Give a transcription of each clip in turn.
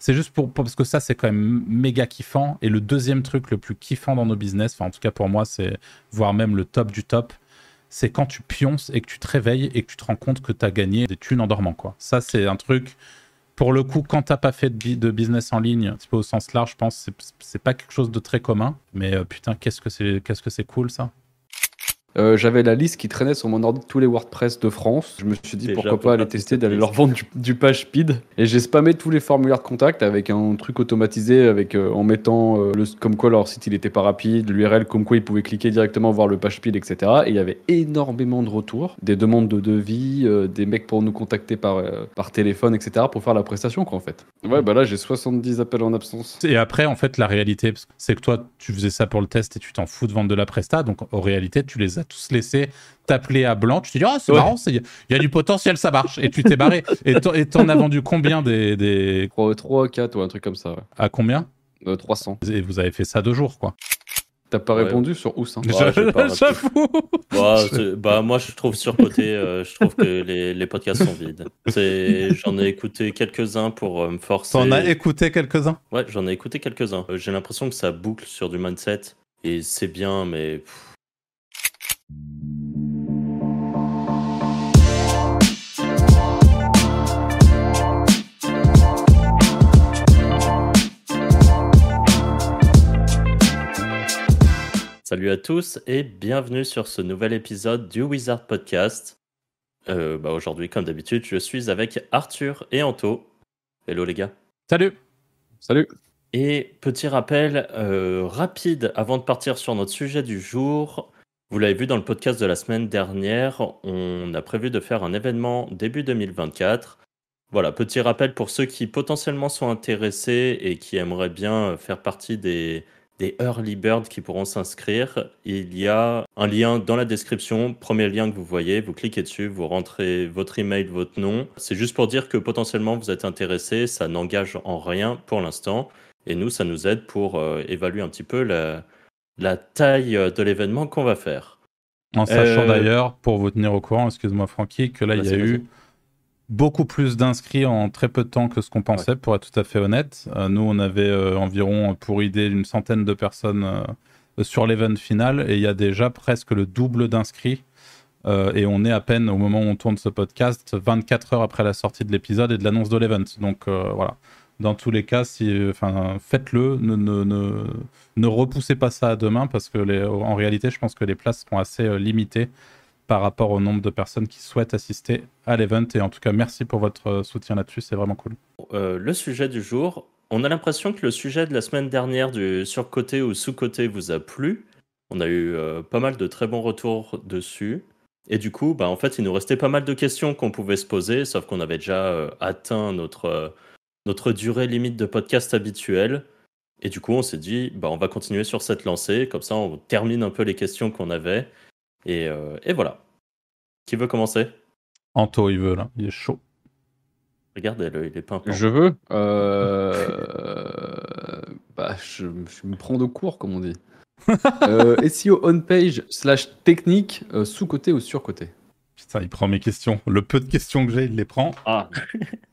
c'est juste pour, parce que ça, c'est quand même méga kiffant. Et le deuxième truc le plus kiffant dans nos business, enfin, en tout cas pour moi, c'est voire même le top du top, c'est quand tu pionces et que tu te réveilles et que tu te rends compte que tu as gagné des thunes en dormant, quoi. Ça, c'est un truc. Pour le coup, quand t'as pas fait de, business en ligne, au sens large, je pense, c'est pas quelque chose de très commun. Mais euh, putain, qu'est-ce que c'est, qu'est-ce que c'est cool ça. Euh, j'avais la liste qui traînait sur mon ordi de tous les WordPress de France. Je me suis dit pourquoi pas aller tester, d'aller leur vendre du, page speed. Et j'ai spammé tous les formulaires de contact avec un truc automatisé, avec euh, en mettant euh, le, comme quoi leur site il était pas rapide, l'URL comme quoi ils pouvaient cliquer directement voir le page speed, etc. Et il y avait énormément de retours, des demandes de devis, des mecs pour nous contacter par, par téléphone, etc. pour faire la prestation quoi en fait. Ouais bah là j'ai 70 appels en absence. Et après en fait la réalité c'est que toi tu faisais ça pour le test et tu t'en fous de vendre de la presta, donc en réalité tu les as tous laissés t'appeler à blanc. Tu te dis, oh, c'est marrant, il y, a du potentiel, ça marche. Et tu t'es barré. Et t'en as vendu combien des. des... 3, 3, 4 ou un truc comme ça. À combien? 300. Euh, et vous avez fait ça deux jours, quoi. T'as pas répondu sur où ça? J'avoue. bah, moi, je trouve surcoté. Euh, je trouve que les, les podcasts sont vides. J'en ai écouté quelques-uns pour euh, me forcer. T'en as écouté quelques-uns? Ouais, j'en ai écouté quelques-uns. J'ai l'impression que ça boucle sur du mindset. Et c'est bien, mais Salut à tous et bienvenue sur ce nouvel épisode du Wizard Podcast. Euh, bah Aujourd'hui, comme d'habitude, je suis avec Arthur et Anto. Hello les gars. Salut. Salut. Et petit rappel euh, rapide avant de partir sur notre sujet du jour. Vous l'avez vu dans le podcast de la semaine dernière, on a prévu de faire un événement début 2024. Voilà, petit rappel pour ceux qui potentiellement sont intéressés et qui aimeraient bien faire partie des, early birds qui pourront s'inscrire. Il y a un lien dans la description, premier lien que vous voyez, vous cliquez dessus, vous rentrez votre email, votre nom. C'est juste pour dire que potentiellement vous êtes intéressé, ça n'engage en rien pour l'instant. Et nous, ça nous aide pour euh, évaluer un petit peu la, la taille de l'événement qu'on va faire. En sachant euh, d'ailleurs, pour vous tenir au courant, excuse-moi Francky, que là, il y a eu beaucoup plus d'inscrits en très peu de temps que ce qu'on pensait, pour être tout à fait honnête. Euh, nous, on avait euh, environ, pour idée, une centaine de personnes euh, sur l'event final, et il y a déjà presque le double d'inscrits. et on est à peine, au moment où on tourne ce podcast, 24 heures après la sortie de l'épisode et de l'annonce de l'event. Donc voilà. Dans tous les cas, si, faites-le, ne, ne, ne, ne, repoussez pas ça à demain parce que en réalité, je pense que les places seront assez limitées par rapport au nombre de personnes qui souhaitent assister à l'event. Et en tout cas, merci pour votre euh, soutien là-dessus, c'est vraiment cool. Euh, le sujet du jour, on a l'impression que le sujet de la semaine dernière du surcoté ou sous-côté vous a plu. On a eu euh, pas mal de très bons retours dessus. Et du coup, bah, en fait, il nous restait pas mal de questions qu'on pouvait se poser, sauf qu'on avait déjà atteint notre, notre durée limite de podcast habituelle. Et du coup, on s'est dit, bah, on va continuer sur cette lancée, comme ça on termine un peu les questions qu'on avait. Euh, et, voilà. Qui veut commencer? Anto, il veut là, il est chaud. Regardez-le, il est pas Je veux. Euh... bah, je, me prends de cours, comme on dit. euh, SEO on-page slash technique, euh, sous-côté ou sur-côté Putain, il prend mes questions. Le peu de questions que j'ai, il les prend. Ah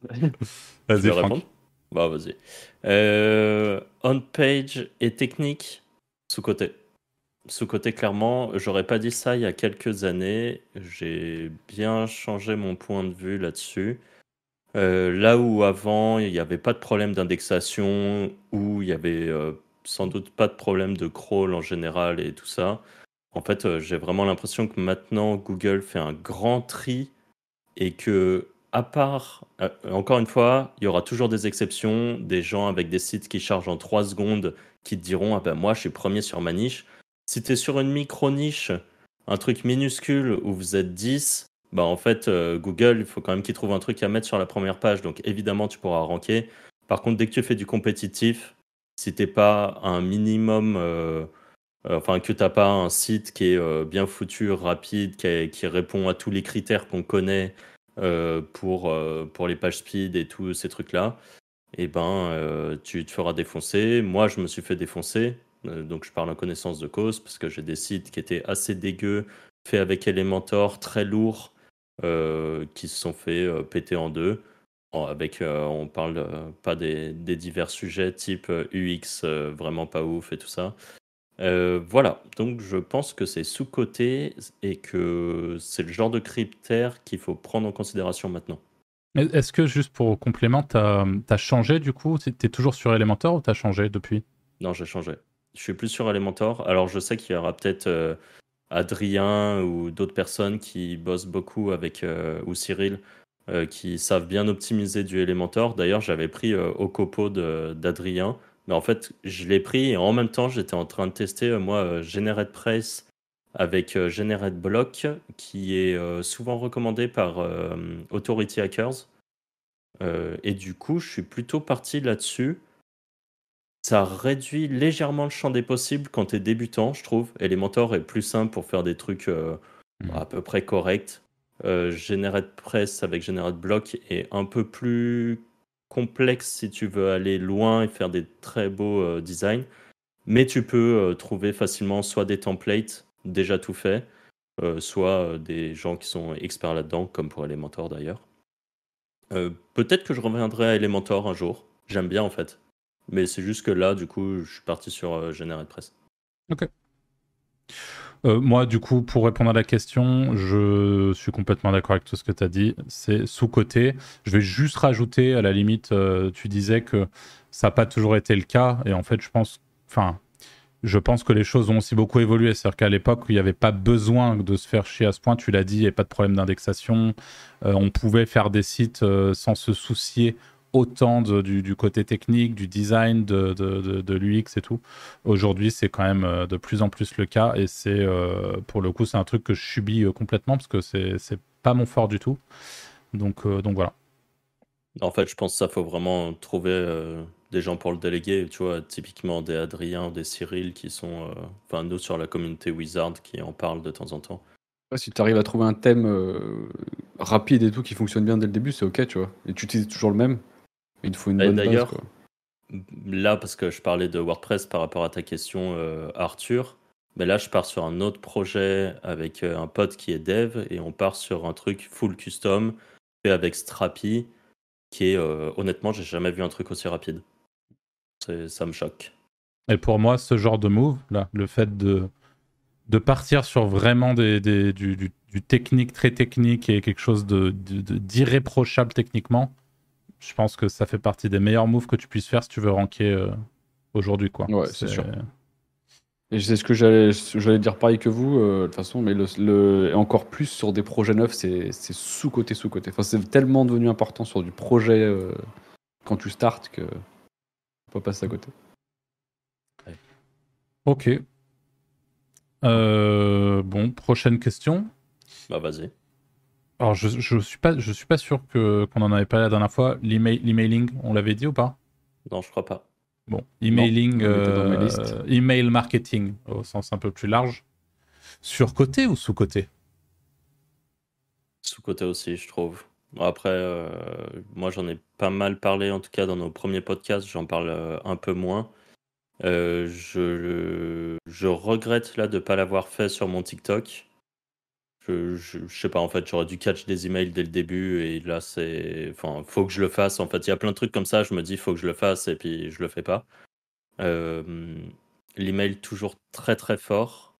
Vas-y, Franck. Bah, vas-y. Euh, on-page et technique, sous-côté. Sous-côté, clairement, j'aurais pas dit ça il y a quelques années. J'ai bien changé mon point de vue là-dessus. Euh, là où avant, il n'y avait pas de problème d'indexation, où il y avait euh, sans doute pas de problème de crawl en général et tout ça. En fait, euh, j'ai vraiment l'impression que maintenant, Google fait un grand tri et que, à part, encore une fois, il y aura toujours des exceptions, des gens avec des sites qui chargent en 3 secondes qui te diront Ah ben moi, je suis premier sur ma niche. Si tu sur une micro-niche, un truc minuscule où vous êtes 10, bah en fait, euh, Google, il faut quand même qu'il trouve un truc à mettre sur la première page. Donc évidemment, tu pourras ranker. Par contre, dès que tu fais du compétitif, si t'es pas un minimum, euh, euh, enfin que t'as pas un site qui est bien foutu, rapide, qui, répond à tous les critères qu'on connaît pour, pour les pages speed et tous ces trucs-là, et eh ben tu te feras défoncer. Moi, je me suis fait défoncer. Euh, donc je parle en connaissance de cause parce que j'ai des sites qui étaient assez dégueux, faits avec Elementor, très lourds, euh, qui se sont fait euh, péter en deux. avec, on parle pas des, divers sujets type UX vraiment pas ouf et tout ça. Voilà, donc je pense que c'est sous-coté et que c'est le genre de cryptère qu'il faut prendre en considération maintenant. Est-ce que, juste pour complément, tu as, changé du coup? Tu es toujours sur Elementor ou tu as changé depuis? Non, j'ai changé. Je suis plus sur Elementor. Alors, je sais qu'il y aura peut-être euh, Adrien ou d'autres personnes qui bossent beaucoup avec, euh, ou Cyril, euh, qui savent bien optimiser du Elementor. D'ailleurs, j'avais pris au copo d'Adrien. Mais en fait, je l'ai pris et en même temps, j'étais en train de tester, moi, GeneratePress avec GenerateBlock, qui est souvent recommandé par Authority Hackers. et du coup, je suis plutôt parti là-dessus ça réduit légèrement le champ des possibles quand tu es débutant, je trouve. Elementor est plus simple pour faire des trucs euh, mmh. à peu près corrects. Euh, GeneratePress avec GenerateBlock est un peu plus complexe si tu veux aller loin et faire des très beaux euh, designs. Mais tu peux trouver facilement soit des templates déjà tout faits, soit des gens qui sont experts là-dedans, comme pour Elementor d'ailleurs. Peut-être que je reviendrai à Elementor un jour. J'aime bien en fait. Mais c'est juste que là, du coup, je suis parti sur euh, GeneratePress. Ok. Euh, moi, du coup, pour répondre à la question, je suis complètement d'accord avec tout ce que tu as dit. C'est sous-côté. Je vais juste rajouter, à la limite, euh, tu disais que ça n'a pas toujours été le cas. Et en fait, je pense, enfin, je pense que les choses ont aussi beaucoup évolué. C'est-à-dire qu'à l'époque, il n'y avait pas besoin de se faire chier à ce point. Tu l'as dit, il n'y avait pas de problème d'indexation. on pouvait faire des sites sans se soucier autant du, côté technique, du design, de, de, l'UX et tout. Aujourd'hui, c'est quand même euh, de plus en plus le cas et c'est euh, pour le coup, c'est un truc que je subis euh, complètement parce que c'est pas mon fort du tout. Donc, donc voilà. En fait, je pense que ça faut vraiment trouver des gens pour le déléguer. Tu vois, typiquement des Adrien, des Cyril qui sont, enfin, nous sur la communauté Wizard qui en parlent de temps en temps. si tu arrives à trouver un thème rapide et tout qui fonctionne bien dès le début, c'est ok, tu vois. Et tu utilises toujours le même. Il faut une bonne D'ailleurs, là, parce que je parlais de WordPress par rapport à ta question, euh, Arthur, mais là, je pars sur un autre projet avec euh, un pote qui est dev et on part sur un truc full custom fait avec Strapi, qui est, euh, honnêtement, j'ai jamais vu un truc aussi rapide. Ça me choque. Et pour moi, ce genre de move, là, le fait de, de partir sur vraiment des, des du, du, du, technique très technique et quelque chose d'irréprochable de, techniquement, je pense que ça fait partie des meilleurs moves que tu puisses faire si tu veux ranker euh, aujourd'hui. Quoi. Ouais, c'est sûr. Et c'est ce que j'allais, j'allais dire pareil que vous, euh, de toute façon, mais le, encore plus sur des projets neufs, c'est, sous-côté, sous-côté. Enfin, c'est tellement devenu important sur du projet euh, quand tu startes que on peut passer à côté. Ok. bon, prochaine question. Bah, vas-y. Alors, je, je suis pas, je suis pas sûr que qu'on en avait parlé la dernière fois. L'emailing, on l'avait dit ou pas? Non, je crois pas. Bon, emailing, euh, email marketing au sens un peu plus large. Sur côté ou sous côté Sous côté aussi, je trouve. Après, euh, moi j'en ai pas mal parlé, en tout cas dans nos premiers podcasts, j'en parle euh, un peu moins. je, je regrette là de ne pas l'avoir fait sur mon TikTok je, sais pas, en fait, j'aurais dû catch des emails dès le début et là, c'est. Enfin, faut que je le fasse. En fait, il y a plein de trucs comme ça, je me dis, faut que je le fasse et puis je le fais pas. L'email, toujours très très fort.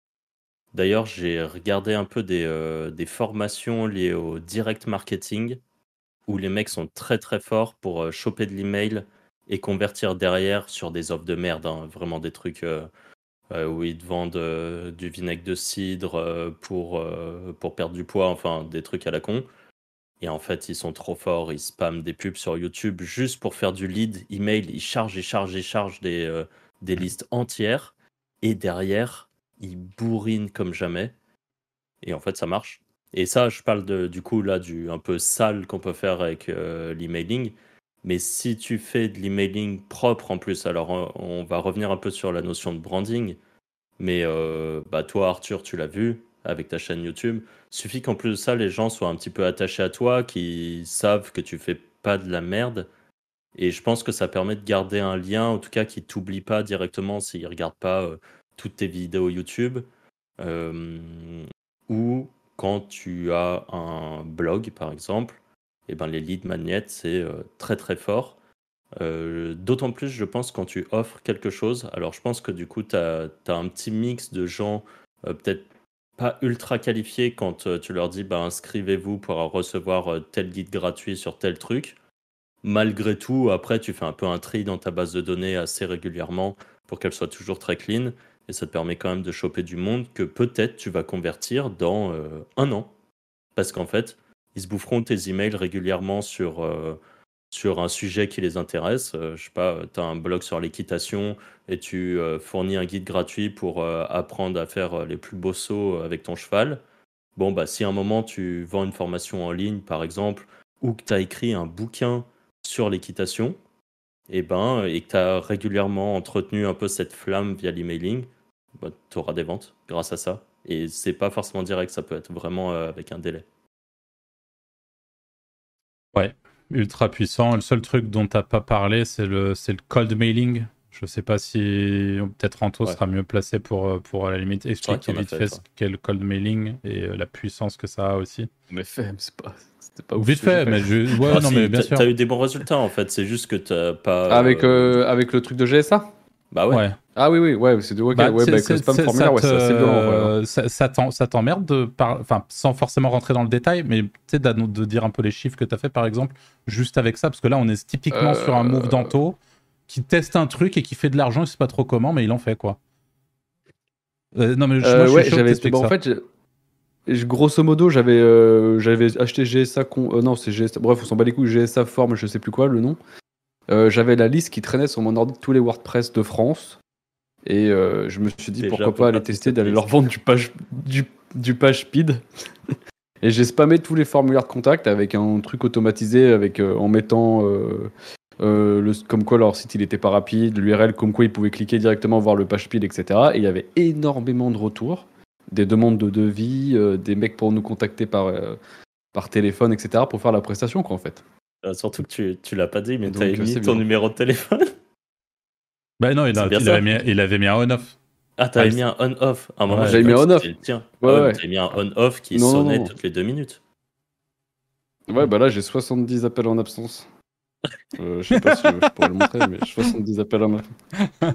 D'ailleurs, j'ai regardé un peu des, euh, des, formations liées au direct marketing où les mecs sont très très forts pour euh, choper de l'email et convertir derrière sur des offres de merde, hein. vraiment des trucs. Euh, où ils te vendent euh, du vinaigre de cidre euh, pour, pour perdre du poids, enfin des trucs à la con. Et en fait, ils sont trop forts, ils spamment des pubs sur YouTube juste pour faire du lead email. Ils chargent, ils chargent, ils chargent des, des listes entières. Et derrière, ils bourrinent comme jamais. Et en fait, ça marche. Et ça, je parle du coup là du un peu sale qu'on peut faire avec l'emailing. Mais si tu fais de l'emailing propre en plus, alors on va revenir un peu sur la notion de branding. Mais euh, bah toi, Arthur, tu l'as vu avec ta chaîne YouTube. Suffit qu'en plus de ça, les gens soient un petit peu attachés à toi, qu'ils savent que tu fais pas de la merde. Et je pense que ça permet de garder un lien, en tout cas, qui t'oublie pas directement s'ils regardent pas euh, toutes tes vidéos YouTube. Euh, ou quand tu as un blog, par exemple, et ben les lead magnets, c'est très très fort. D'autant plus, je pense, quand tu offres quelque chose. Alors, je pense que du coup, tu as, un petit mix de gens, peut-être pas ultra qualifiés, quand tu leur dis bah, inscrivez-vous pour recevoir tel guide gratuit sur tel truc. Malgré tout, après, tu fais un peu un tri dans ta base de données assez régulièrement pour qu'elle soit toujours très clean. Et ça te permet quand même de choper du monde que peut-être tu vas convertir dans un an. Parce qu'en fait, ils se boufferont tes emails régulièrement sur, euh, sur un sujet qui les intéresse. Euh, je sais pas, tu as un blog sur l'équitation et tu euh, fournis un guide gratuit pour apprendre à faire les plus beaux sauts avec ton cheval. Bon, bah, si à un moment tu vends une formation en ligne, par exemple, ou que tu as écrit un bouquin sur l'équitation, et, eh ben, et que tu as régulièrement entretenu un peu cette flamme via l'emailing, bah, tu auras des ventes grâce à ça. Et c'est pas forcément direct, ça peut être vraiment avec un délai. Ouais, ultra puissant. Le seul truc dont tu n'as pas parlé, c'est le, le cold mailing. Je sais pas si peut-être Anto sera mieux placé pour, euh, pour à la limite expliquer vite fait, ce qu'est le cold mailing et euh, la puissance que ça a aussi. Mais fait, c'est pas. Pas Vite fait, mais je... ouais, ah, non, mais bien sûr. T'as eu des bons résultats en fait, c'est juste que t'as pas. Avec, euh, avec le truc de GSA bah ouais. Ah oui, oui, ouais, c'est de ouais, bah, ouais, bah, spam formulaire, ouais, c'est violent. Ça, t'emmerde de par... enfin, sans forcément rentrer dans le détail, mais tu sais, de, de, dire un peu les chiffres que tu as fait, par exemple, juste avec ça, parce que là, on est typiquement sur un move euh. d'Anto qui teste un truc et qui fait de l'argent, je sais pas trop comment, mais il en fait quoi. Euh, non, mais je, euh, ouais, j'avais. Bon, en fait, grosso modo, j'avais euh, j'avais acheté GSA. Con... non, c'est GSA. Bref, on s'en bat les couilles. GSA Form, je sais plus quoi le nom. Euh, j'avais la liste qui traînait sur mon ordi de tous les WordPress de France. Et euh, je me suis dit pourquoi pas aller tester d'aller leur vendre du page, du, du page speed. et j'ai spammé tous les formulaires de contact avec un truc automatisé avec, euh, en mettant le, comme quoi leur site il était pas rapide, l'URL comme quoi ils pouvaient cliquer directement voir le page speed, etc. Et il y avait énormément de retours, des demandes de devis, des mecs pour nous contacter par, par téléphone, etc. pour faire la prestation quoi en fait. Euh, surtout que tu, tu l'as pas dit, mais tu as mis ton numéro de téléphone. Bah non, il, avait, mis, il avait mis un on-off. Ah, t'avais mis un on-off. Un moment, j'avais mis un on-off. Tiens, ouais, t'avais mis un on-off qui sonnait toutes les deux minutes. Ouais, bah là, j'ai 70 appels en absence. euh, je sais pas si je pourrais le montrer, mais 70 appels en absence.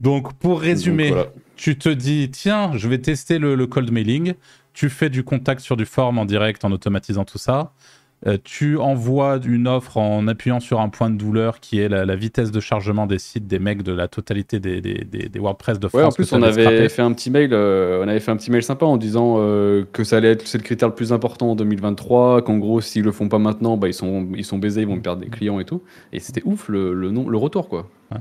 Donc, pour résumer, tu te dis, tiens, je vais tester le, le, cold mailing. Tu fais du contact sur du form en direct en automatisant tout ça. Euh, tu envoies une offre en appuyant sur un point de douleur qui est la, vitesse de chargement des sites des mecs de la totalité des, des, des, WordPress de France. Ouais, en plus, on avait fait un petit mail, euh, on avait fait un petit mail sympa en disant euh, que ça allait être c'est le critère le plus important en 2023, qu'en gros, s'ils le font pas maintenant, bah, ils sont ils sont baisés, ils vont perdre des clients et tout. Et c'était ouf le, le, le retour quoi. Ouais.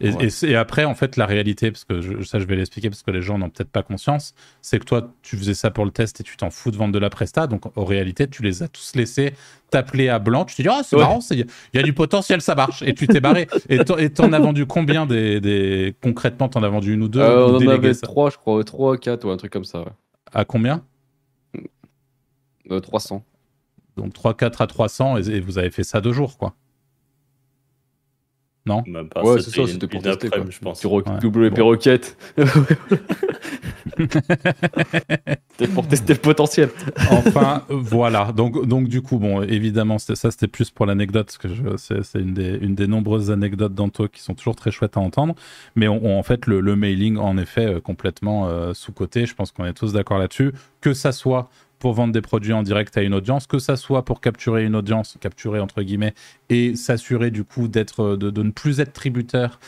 Et, après, en fait, la réalité, parce que ça, je vais l'expliquer parce que les gens n'ont peut-être pas conscience, c'est que toi, tu faisais ça pour le test et tu t'en fous de vendre de la presta. Donc, en réalité, tu les as tous laissés t'appeler à blanc. Tu te dis, oh, c'est marrant, il y a du potentiel, ça marche. Et tu t'es barré. Et t'en as vendu combien des, des... Concrètement, t'en as vendu une ou deux euh, On en avait trois, je crois, trois, quatre ou un truc comme ça. À combien? 300. Euh, Donc 3, 4 à 300 et vous avez fait ça deux jours, quoi. Non Ouais, c'est ça, c'était pour tester, quoi. je pense. WP Rocket. c'était pour tester le potentiel. enfin, voilà. Donc, donc, du coup, bon, évidemment, ça, c'était plus pour l'anecdote, parce que c'est une des, une des nombreuses anecdotes d'Anto qui sont toujours très chouettes à entendre. Mais on, en fait, le, mailing, en effet, euh, complètement euh, sous-côté. Je pense qu'on est tous d'accord là-dessus. Que ça soit pour vendre des produits en direct à une audience, que ça soit pour capturer une audience, capturer entre guillemets, et s'assurer du coup d'être, de, ne plus être tributaire,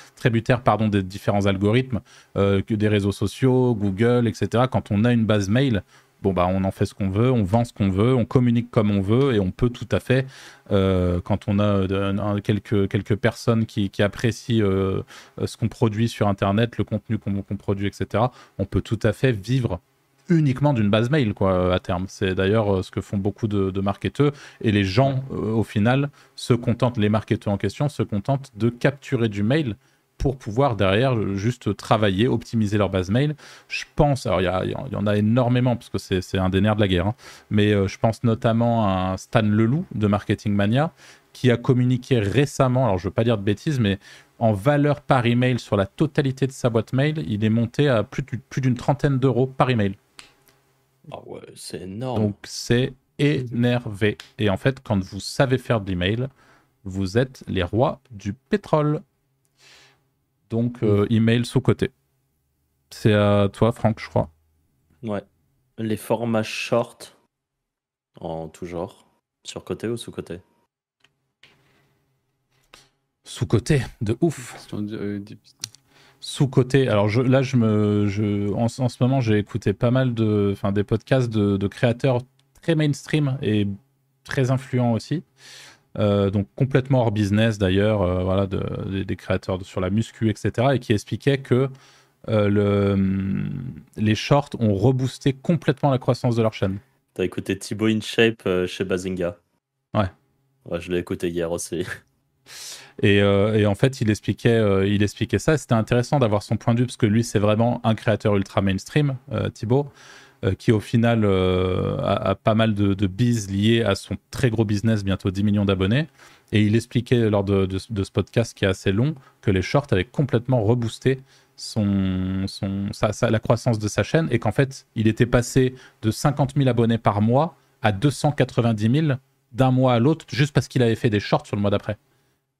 des différents algorithmes, euh, des réseaux sociaux, Google, etc. Quand on a une base mail, bon bah on en fait ce qu'on veut, on vend ce qu'on veut, on communique comme on veut et on peut tout à fait, euh, quand on a euh, quelques, personnes qui apprécient ce qu'on produit sur Internet, le contenu qu'on produit, etc., on peut tout à fait vivre uniquement d'une base mail quoi à terme. C'est d'ailleurs euh, ce que font beaucoup de, marketeurs et les gens euh, au final se contentent, les marketeurs en question se contentent de capturer du mail pour pouvoir derrière juste travailler, optimiser leur base mail. Je pense, alors il y, en a énormément parce que c'est un des nerfs de la guerre, hein, mais euh, je pense notamment à Stan Leloup de Marketing Mania qui a communiqué récemment, alors je ne veux pas dire de bêtises, mais en valeur par email sur la totalité de sa boîte mail, il est monté à plus d'une trentaine d'euros par email. Ah ouais, c'est énorme. Donc c'est énervé. Et en fait, quand vous savez faire de l'email, vous êtes les rois du pétrole. Donc, euh, email sous-côté. C'est à toi, Franck, je crois. Ouais. Les formats short en tout genre. Sur-côté ou sous-côté Sous-côté, de ouf. Sous-côté. Alors je, là, je me, je, en, ce moment, j'ai écouté pas mal de, enfin, des podcasts de, de, créateurs très mainstream et très influents aussi. Euh, donc complètement hors business d'ailleurs, euh, voilà, de, des créateurs sur la muscu, etc. Et qui expliquaient que euh, le, les shorts ont reboosté complètement la croissance de leur chaîne. T'as écouté Thibaut InShape chez Bazinga? Ouais. Ouais, je l'ai écouté hier aussi. Et, et, en fait, il expliquait, il expliquait ça. C'était intéressant d'avoir son point de vue parce que lui, c'est vraiment un créateur ultra mainstream, Thibaut. Euh, qui au final euh, a, pas mal de, de liées à son très gros business, bientôt 10 millions d'abonnés. Et il expliquait lors de, ce podcast qui est assez long que les shorts avaient complètement reboosté la croissance de sa chaîne et qu'en fait, il était passé de 50 000 abonnés par mois à 290 000 d'un mois à l'autre juste parce qu'il avait fait des shorts sur le mois d'après.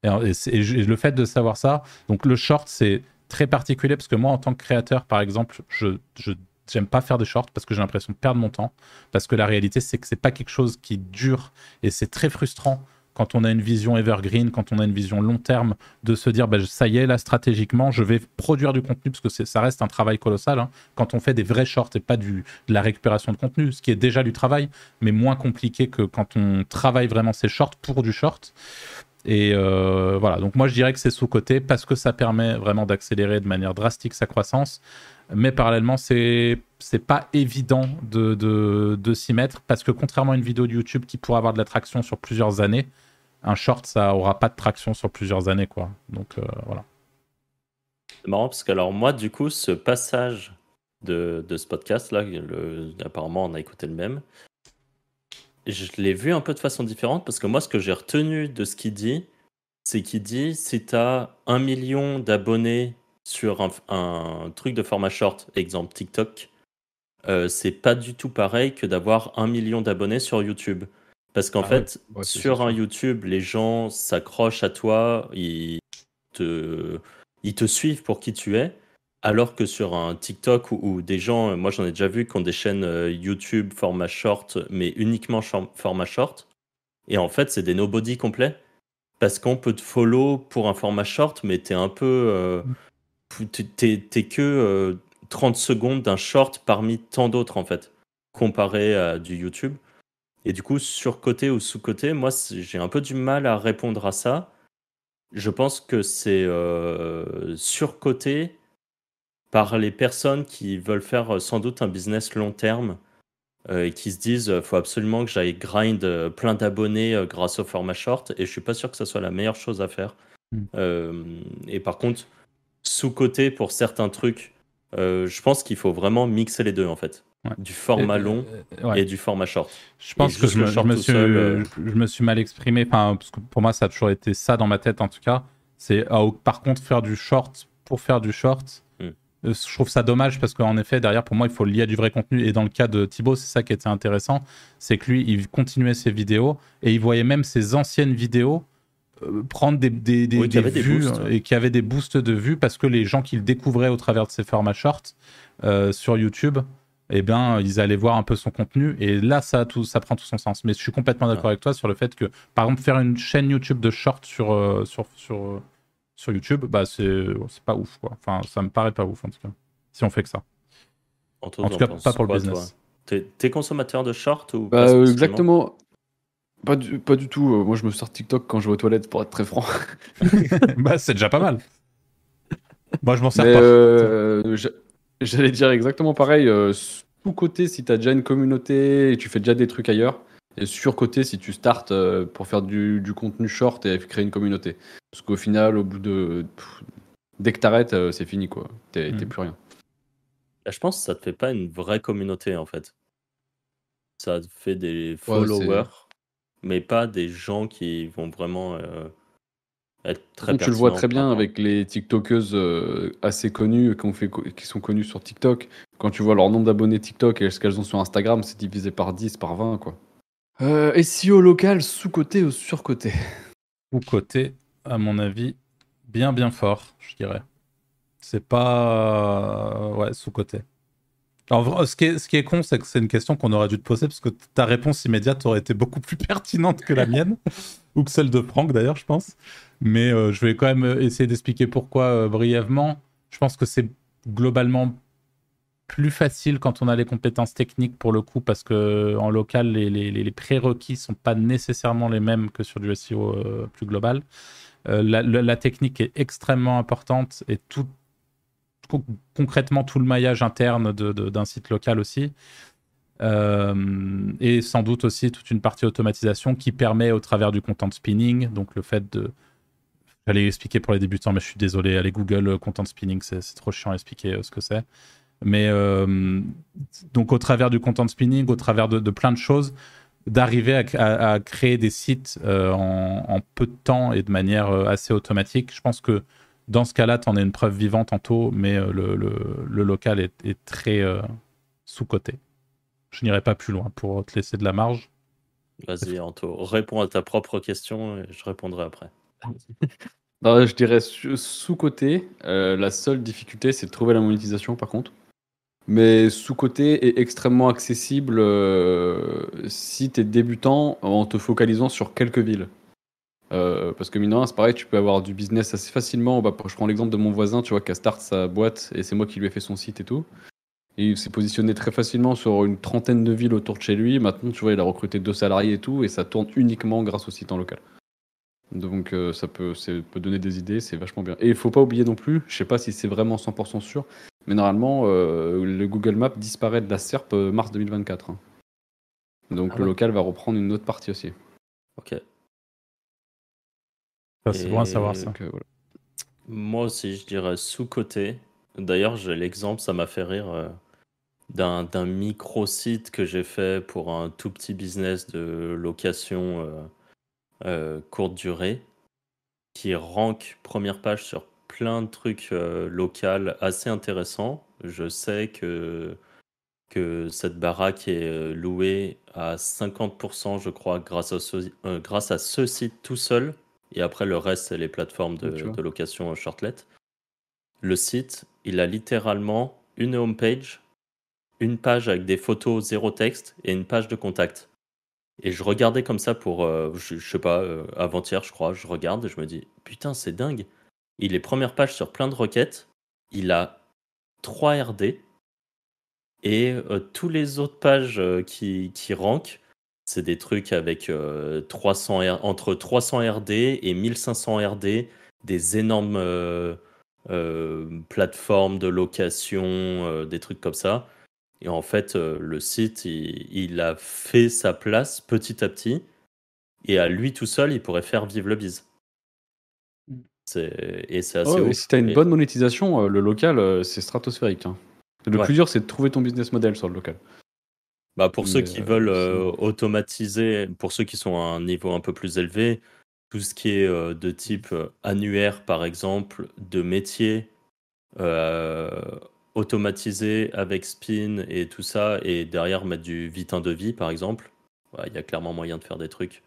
Et, le fait de savoir ça, donc le short, c'est très particulier parce que moi, en tant que créateur, par exemple, je, je J'aime pas faire des shorts parce que j'ai l'impression de perdre mon temps. Parce que la réalité, c'est que c'est pas quelque chose qui dure et c'est très frustrant quand on a une vision evergreen, quand on a une vision long terme, de se dire bah, ça y est, là, stratégiquement, je vais produire du contenu parce que ça reste un travail colossal. Hein, quand on fait des vrais shorts et pas du, de la récupération de contenu, ce qui est déjà du travail, mais moins compliqué que quand on travaille vraiment ses shorts pour du short. Et euh, voilà, donc moi je dirais que c'est sous-côté parce que ça permet vraiment d'accélérer de manière drastique sa croissance mais parallèlement, c'est pas évident de, de, s'y mettre parce que contrairement à une vidéo de YouTube qui pourrait avoir de la traction sur plusieurs années, un short ça aura pas de traction sur plusieurs années quoi. Donc euh, voilà. C'est marrant parce que alors moi du coup ce passage de, de ce podcast là, apparemment on a écouté le même, je l'ai vu un peu de façon différente parce que moi ce que j'ai retenu de ce qu'il dit, c'est qu'il dit si tu as un million d'abonnés sur un, truc de format short, exemple TikTok, euh, c'est pas du tout pareil que d'avoir un million d'abonnés sur YouTube. Parce qu'en ah fait, sur un YouTube, les gens s'accrochent à toi, ils te, ils te suivent pour qui tu es. Alors que sur un TikTok où, des gens, moi j'en ai déjà vu, qui ont des chaînes euh, YouTube format short, mais uniquement format short. Et en fait, c'est des nobody complets. Parce qu'on peut te follow pour un format short, mais t'es un peu. Euh, mm t'es que 30 euh, secondes d'un short parmi tant d'autres en fait, comparé à du YouTube. Et du coup, sur côté ou sous côté, moi j'ai un peu du mal à répondre à ça. Je pense que c'est euh, sur côté par les personnes qui veulent faire euh, sans doute un business long terme et qui se disent faut absolument que j'aille grind plein d'abonnés grâce au format short et je suis pas sûr que ce soit la meilleure chose à faire. Hmm. et par contre, sous-côté pour certains trucs. Euh, je pense qu'il faut vraiment mixer les deux en fait. Du format long euh, et du format short. Je pense que je me, suis, euh, je, me, suis, mal exprimé. Enfin, parce que pour moi, ça a toujours été ça dans ma tête en tout cas. C'est ah, par contre faire du short pour faire du short. Hmm. Je trouve ça dommage parce qu'en effet, derrière, pour moi, il faut lier à du vrai contenu. Et dans le cas de Thibaut, c'est ça qui était intéressant. C'est que lui, il continuait ses vidéos et il voyait même ses anciennes vidéos euh, prendre des, des, des, vues et qui avait des boosts de vues parce que les gens qui le découvraient au travers de ces formats short euh, sur YouTube, eh bien, ils allaient voir un peu son contenu et là, ça, tout, ça prend tout son sens. Mais je suis complètement d'accord avec toi sur le fait que, par exemple, faire une chaîne YouTube de short sur, euh, sur, sur, sur YouTube, bah, c'est pas ouf. Quoi. Enfin, ça me paraît pas ouf en tout cas, si on fait que ça. En, tout cas, pas pour le business. T'es consommateur de short ou bah, Exactement. Pas du, pas du tout. Euh, moi, je me sors TikTok quand je vais aux toilettes, pour être très franc. bah, c'est déjà pas mal. Moi, je m'en sers pas. Euh, j'allais dire exactement pareil. Euh, sous côté, si tu as déjà une communauté et tu fais déjà des trucs ailleurs. Et sur côté, si tu startes pour faire du, du, contenu short et créer une communauté. Parce qu'au final, au bout de. dès que t'arrêtes, c'est fini, quoi. T'es mm. plus rien. Je pense que ça te fait pas une vraie communauté, en fait. Ça te fait des followers mais pas des gens qui vont vraiment euh, être très Tu le vois très bien avec les TikTokeuses euh, assez connues qui, fait, qui sont connues sur TikTok. Quand tu vois leur nombre d'abonnés TikTok et ce qu'elles ont sur Instagram, c'est divisé par 10, par 20, quoi. Euh, SEO local, sous-côté ou sur-côté Sous-côté, à mon avis, bien bien fort, je dirais. C'est pas. Ouais, sous-côté. Alors, ce qui est, ce qui est con, c'est que c'est une question qu'on aurait dû te poser parce que ta réponse immédiate aurait été beaucoup plus pertinente que la mienne, ou que celle de Franck d'ailleurs, je pense. Mais euh, je vais quand même essayer d'expliquer pourquoi euh, brièvement. Je pense que c'est globalement plus facile quand on a les compétences techniques pour le coup, parce que en local, les, les, les prérequis sont pas nécessairement les mêmes que sur du SEO euh, plus global. La, la, technique est extrêmement importante et tout, concrètement tout le maillage interne d'un site local aussi. Euh, et sans doute aussi toute une partie automatisation qui permet au travers du content spinning, donc le fait de... J'allais expliquer pour les débutants, mais je suis désolé, allez Google euh, content spinning, c'est trop chiant à expliquer euh, ce que c'est. Mais donc au travers du content spinning, au travers de, plein de choses, d'arriver à, créer des sites en, en, peu de temps et de manière assez automatique, je pense que dans ce cas-là, tu en es une preuve vivante taux, mais euh, le, le, local est, très euh, sous-coté. Je n'irai pas plus loin pour te laisser de la marge. Vas-y, Anto, réponds à ta propre question et je répondrai après. je dirais sous-côté. Euh, la seule difficulté, c'est de trouver la monétisation, par contre. Mais sous-côté est extrêmement accessible si tu es débutant en te focalisant sur quelques villes. Euh, parce que mine c'est pareil, tu peux avoir du business assez facilement. Bah, je prends l'exemple de mon voisin, tu vois, qui a start sa boîte et c'est moi qui lui ai fait son site et tout. Et il s'est positionné très facilement sur une trentaine de villes autour de chez lui. Maintenant, tu vois, il a recruté deux salariés et tout, et ça tourne uniquement grâce au site en local. Donc euh, ça, peut, peut donner des idées, c'est vachement bien. Et il faut pas oublier non plus, je sais pas si c'est vraiment 100% sûr, mais normalement, euh, le Google Maps disparaît de la SERP mars 2024. Hein. Donc ah le local va reprendre une autre partie aussi. Ok. C'est bon à savoir ça. Moi aussi, je dirais sous-côté. D'ailleurs, j'ai l'exemple, ça m'a fait rire, euh, d'un micro-site que j'ai fait pour un tout petit business de location euh, euh, courte durée, qui rank première page sur plein de trucs locaux assez intéressants. Je sais que, que cette baraque est louée à 50%, je crois, grâce à ce, grâce à ce site tout seul. Et après, le reste, c'est les plateformes de, location shortlet. Le site, il a littéralement une homepage, une page avec des photos zéro texte et une page de contact. Et je regardais comme ça pour, euh, je, sais pas, euh, avant-hier, je crois, je regarde et je me dis, putain, c'est dingue. Il est première page sur plein de requêtes. Il a 3 RD. Et euh, tous les autres pages qui, qui rankent, c'est des trucs avec 300 euh, entre 300 RD et 1500 RD, des énormes euh, euh, plateformes de location, des trucs comme ça. Et en fait, le site, il, a fait sa place petit à petit. Et à lui tout seul, il pourrait faire vivre le biz. Et c'est assez. Si tu as une bonne monétisation, le local, c'est stratosphérique. Hein. Le plus dur, c'est de trouver ton business model sur le local. Bah pour ceux qui veulent euh, automatiser, pour ceux qui sont à un niveau un peu plus élevé, tout ce qui est euh, de type euh, annuaire, par exemple, de métier, automatisé avec Spin et tout ça, et derrière mettre du vitin de vie, par exemple, il y a clairement moyen de faire des trucs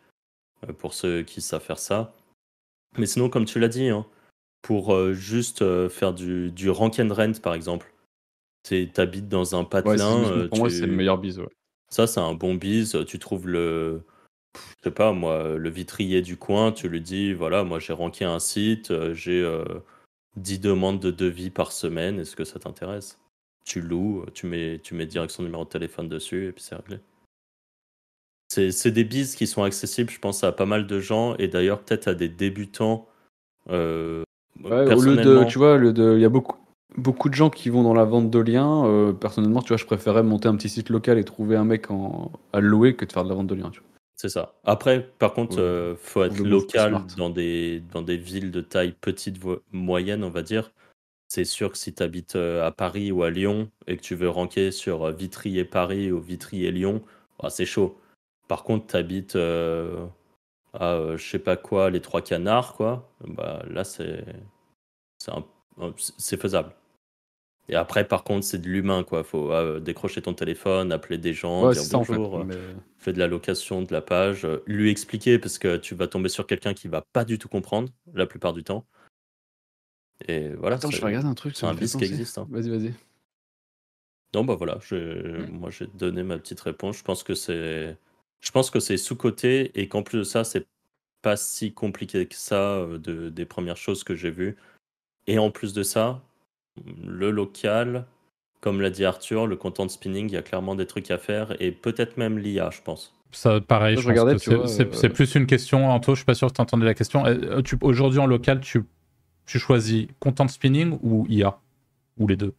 pour ceux qui savent faire ça. Mais sinon, comme tu l'as dit, hein, pour juste faire du, du rank and rent, par exemple, tu habites dans un patelin. pour moi, c'est le meilleur bis. Ça, c'est un bon bise. Tu trouves le, je sais pas moi, le vitrier du coin, tu lui dis, voilà, moi j'ai ranké un site, euh, j'ai 10 euh, demandes de devis par semaine, est-ce que ça t'intéresse? Tu loues, tu mets, tu mets direct son numéro de téléphone dessus et puis c'est réglé. C'est des bises qui sont accessibles, je pense, à pas mal de gens et d'ailleurs peut-être à des débutants. Euh, au lieu de, tu vois, il y a beaucoup, beaucoup de gens qui vont dans la vente de liens. Euh, personnellement, tu vois, je préférais monter un petit site local et trouver un mec en, à louer que de faire de la vente de liens. C'est ça. Après, par contre, il euh, faut être local dans des, dans des villes de taille petite, moyenne, on va dire. C'est sûr que si tu habites à Paris ou à Lyon et que tu veux ranker sur Vitrier Paris ou Vitrier Lyon, bah, c'est chaud. Par contre, tu habites à je sais pas quoi, les Trois Canards, quoi. Bah, là, c'est c'est faisable. Et après, par contre, c'est de l'humain, quoi. Faut euh, décrocher ton téléphone, appeler des gens, dire bonjour, faire de la location de la page, lui expliquer parce que tu vas tomber sur quelqu'un qui va pas du tout comprendre la plupart du temps. Et voilà. Attends, je regarde un truc. C'est un vice qui existe. Hein. Vas-y, vas-y. Non, bah voilà. Moi, j'ai donné ma petite réponse. Je pense que c'est, je pense que c'est sous côté et qu'en plus de ça, c'est pas si compliqué que ça euh, de, des premières choses que j'ai vues. Et en plus de ça, le local, comme l'a dit Arthur, le content spinning, il y a clairement des trucs à faire et peut-être même l'IA, je pense. Ça, pareil, je, c'est euh, plus une question. Anto, je suis pas sûr que tu entendais la question. Euh, aujourd'hui, en local, tu, tu choisis content spinning ou IA Ou les deux?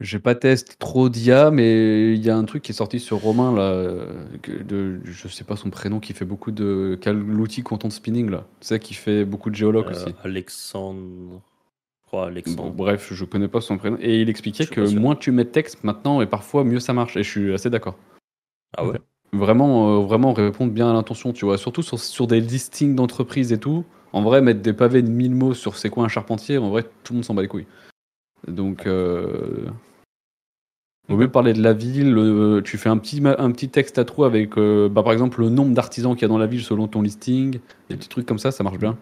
J'ai pas testé trop d'IA, mais il y a un truc qui est sorti sur Romain, là, de, je sais pas son prénom, qui fait beaucoup de. l'outil content spinning, là. Tu sais, qui fait beaucoup de géologues euh, aussi. Alexandre. Alexandre. bref, je connais pas son prénom. Et il expliquait que moins tu mets de texte maintenant, et parfois mieux ça marche. Et je suis assez d'accord. Ah ouais Vraiment, euh, vraiment répondre bien à l'intention, tu vois. Surtout sur, sur des listings d'entreprises et tout. En vrai, mettre des pavés de 1000 mots sur c'est quoi un charpentier, en vrai, tout le monde s'en bat les couilles. Donc, euh, au lieu de parler de la ville, euh, tu fais un petit, un petit texte à trous avec, euh, bah, par exemple, le nombre d'artisans qu'il y a dans la ville selon ton listing. Des petits trucs comme ça, ça marche bien.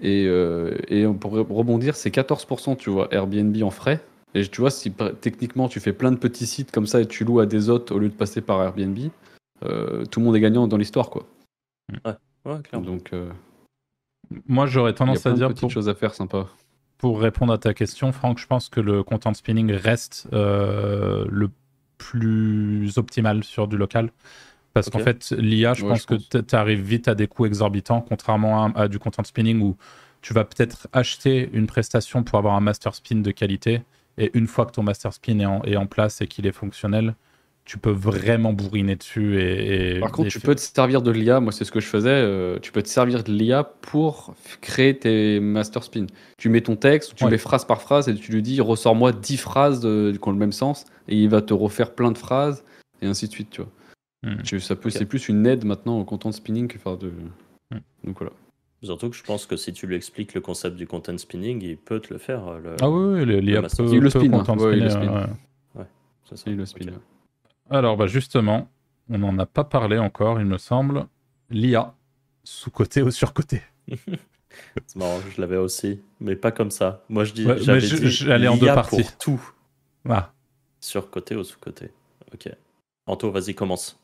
Et, euh, et pour rebondir, c'est 14%, tu vois, Airbnb en frais. Et tu vois, si techniquement tu fais plein de petits sites comme ça et tu loues à des hôtes au lieu de passer par Airbnb, tout le monde est gagnant dans l'histoire, quoi. Ouais, ouais clairement. Donc, moi j'aurais tendance à dire. Petites choses à faire sympa pour répondre à ta question, Franck, je pense que le content spinning reste euh, le plus optimal sur du local. Parce qu'en fait, l'IA, je pense que tu arrives vite à des coûts exorbitants, contrairement à, du content spinning où tu vas peut-être acheter une prestation pour avoir un master spin de qualité. Et une fois que ton master spin est en place et qu'il est fonctionnel, tu peux vraiment bourriner dessus. Et, Par contre, tu peux te servir de l'IA, moi c'est ce que je faisais, euh, tu peux te servir de l'IA pour créer tes master spin. Tu mets ton texte, tu mets phrase par phrase et tu lui dis ressors-moi 10 phrases qui ont le même sens et il va te refaire plein de phrases et ainsi de suite, tu vois. Hmm. ça peut, C'est plus une aide maintenant au content spinning que faire de. Hmm. Donc voilà. Surtout que je pense que si tu lui expliques le concept du content spinning, il peut te le faire. ah oui, l'IA peut, il le spin. Hein. Ouais, il le spin. Ouais. Il le spin. Alors, bah justement, on n'en a pas parlé encore, il me semble. L'IA, sous-côté ou sur-côté C'est marrant, je l'avais aussi, mais pas comme ça. Moi, je dis, j'allais en deux parties. Pour tout. Ah. Sur-côté ou sous-côté. Ok. Anto, vas-y, commence.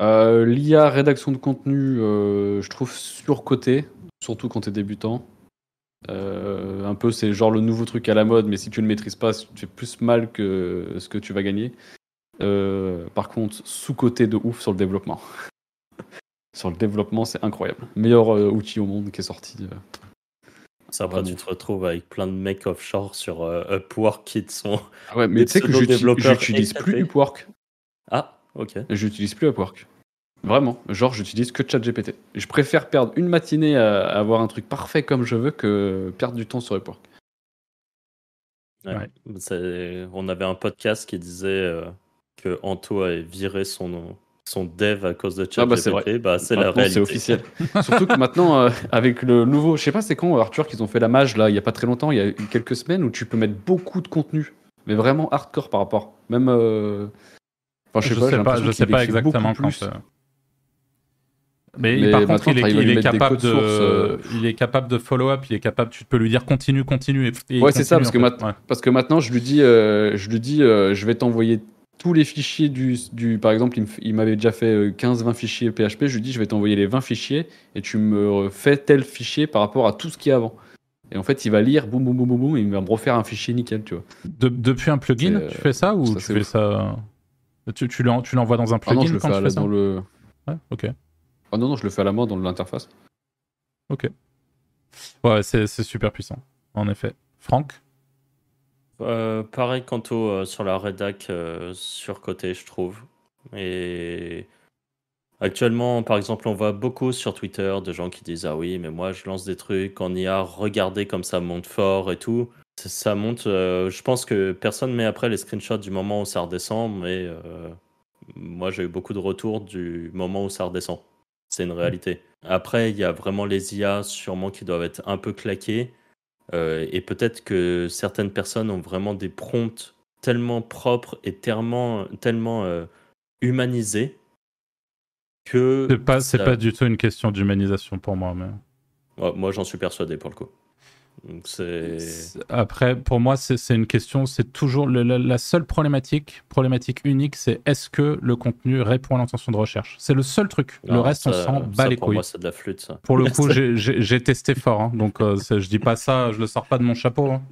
Euh, L'IA rédaction de contenu, euh, je trouve sur-côté, surtout quand tu es débutant. Euh, un peu, c'est genre le nouveau truc à la mode, mais si tu ne le maîtrises pas, tu fais plus mal que ce que tu vas gagner. Euh, par contre, sous-côté de ouf sur le développement. sur le développement, c'est incroyable. Meilleur euh, outil au monde qui est sorti. Ça, après, tu te retrouves avec plein de mecs offshore sur Upwork qui sont. Ah ouais, mais tu sais que j'utilise plus Upwork. Ah, ok. J'utilise plus Upwork. Vraiment, genre j'utilise que ChatGPT. Je préfère perdre une matinée à, avoir un truc parfait comme je veux que perdre du temps sur Upwork. Ouais. On avait un podcast qui disait euh, que Anto avait viré son, son dev à cause de ChatGPT. Ah bah c'est vrai. Bah, c'est la réalité. C'est officiel. Surtout que maintenant, euh, avec le nouveau, je sais pas c'est quand Arthur qu'ils ont fait la mage là, il y a pas très longtemps, il y a eu quelques semaines où tu peux mettre beaucoup de contenu, mais vraiment hardcore par rapport. Même. Euh, enfin, je sais pas, sais pas, je sais pas exactement quand. Mais, par contre, il est, capable de, euh, il est capable de follow up, il est capable, tu peux lui dire continue, continue. ouais, c'est ça, parce que, parce que maintenant, je lui dis, euh, je lui dis, euh, je vais t'envoyer tous les fichiers du, du par exemple, il m'avait déjà fait 15-20 fichiers PHP, je lui dis, je vais t'envoyer les 20 fichiers et tu me fais tel fichier par rapport à tout ce qu'il y a avant. Et en fait, il va lire, boum, boum, boum, boum, boum, et il va me refaire un fichier nickel, tu vois. depuis un plugin, tu fais ça ou tu fais ça Tu, tu l'envoies dans un plugin ah non, je le fais, dans ça le... Ouais, ok. Ah non, non, je le fais à la main dans l'interface. Ok. Ouais, c'est super puissant, en effet. Franck euh, Pareil quant au euh, sur la rédac euh, sur côté, je trouve. Et actuellement, par exemple, on voit beaucoup sur Twitter de gens qui disent Ah oui, mais moi je lance des trucs en IA, regardez comme ça monte fort et tout. Ça monte, je pense que personne met après les screenshots du moment où ça redescend, mais moi j'ai eu beaucoup de retours du moment où ça redescend. C'est une réalité. Après, il y a vraiment les IA sûrement qui doivent être un peu claqués. et peut-être que certaines personnes ont vraiment des prompts tellement propres et tellement, tellement humanisés que. C'est pas, c'est pas du tout une question d'humanisation pour moi. Mais... moi, j'en suis persuadé pour le coup. Après, pour moi, c'est une question, c'est toujours la, seule problématique, problématique unique, c'est est-ce que le contenu répond à l'intention de recherche? C'est le seul truc. le reste, on s'en bat les pour couilles. Moi, c'est de la flûte, ça. Pour le coup, j'ai testé fort, hein. donc euh, je dis pas ça, je le sors pas de mon chapeau. Hein.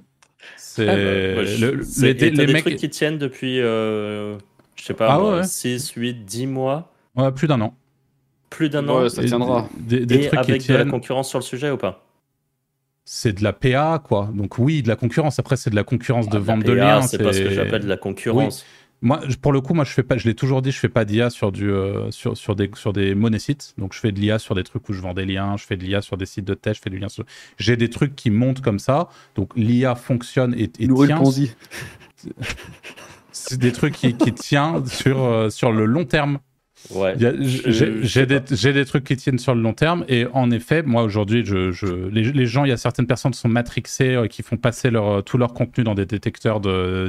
C'est ah bah, les, des mecs trucs qui tiennent depuis, euh, je sais pas, 6, 8, 10 mois? Ouais, plus d'un an. Plus d'un an. ça tiendra. Des, des, Et avec de la concurrence sur le sujet ou pas? C'est de la PA, quoi. Donc oui, de la concurrence. Après, c'est de la concurrence de ah, vente de liens. C'est pas ce que j'appelle de la concurrence. Moi, pour le coup, moi, je fais pas. Je l'ai toujours dit, je fais pas d'IA sur du euh, sur, sur des sur des sites. Donc, je fais de l'IA sur des trucs où je vends des liens. Je fais de l'IA sur des sites de test. Je fais du lien sur. J'ai des trucs qui montent comme ça. Donc, l'IA fonctionne et, et tient. C'est des trucs qui, qui tient sur euh, sur le long terme. Ouais. J'ai des, des, trucs qui tiennent sur le long terme et en effet, moi aujourd'hui, je, je, les, gens, il y a certaines personnes qui sont matrixées, euh, qui font passer leur, euh, tout leur contenu dans des détecteurs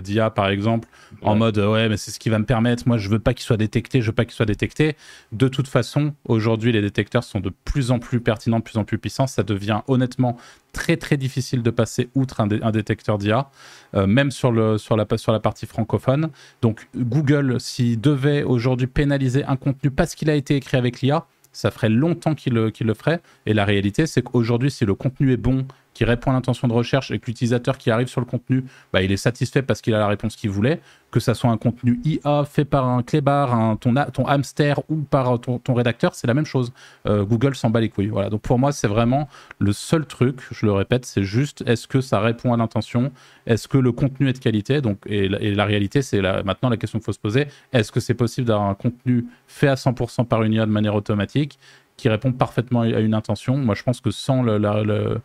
d'IA par exemple, en mode euh, ouais, mais c'est ce qui va me permettre. Moi, je veux pas qu'ils soient détectés, je veux pas qu'ils soient détectés. De toute façon, aujourd'hui, les détecteurs sont de plus en plus pertinents, de plus en plus puissants. Ça devient honnêtement très très difficile de passer outre un, détecteur d'IA, euh, même sur, le, sur, la, partie francophone. Donc Google, s'il devait aujourd'hui pénaliser un contenu parce qu'il a été écrit avec l'IA, ça ferait longtemps qu'il le ferait. Et la réalité, c'est qu'aujourd'hui, si le contenu est bon, qui répond à l'intention de recherche et que l'utilisateur qui arrive sur le contenu, bah, il est satisfait parce qu'il a la réponse qu'il voulait, que ça soit un contenu IA fait par un clébard, un, ton, hamster ou par ton, rédacteur, c'est la même chose. Euh, Google s'en bat les couilles. Voilà. Donc pour moi, c'est vraiment le seul truc, je le répète, c'est juste est-ce que ça répond à l'intention? Est-ce que le contenu est de qualité? Donc, et, la, réalité, c'est maintenant la question qu'il faut se poser est-ce que c'est possible d'avoir un contenu fait à 100% par une IA de manière automatique? Qui répond parfaitement à une intention. Moi, je pense que sans, le, euh,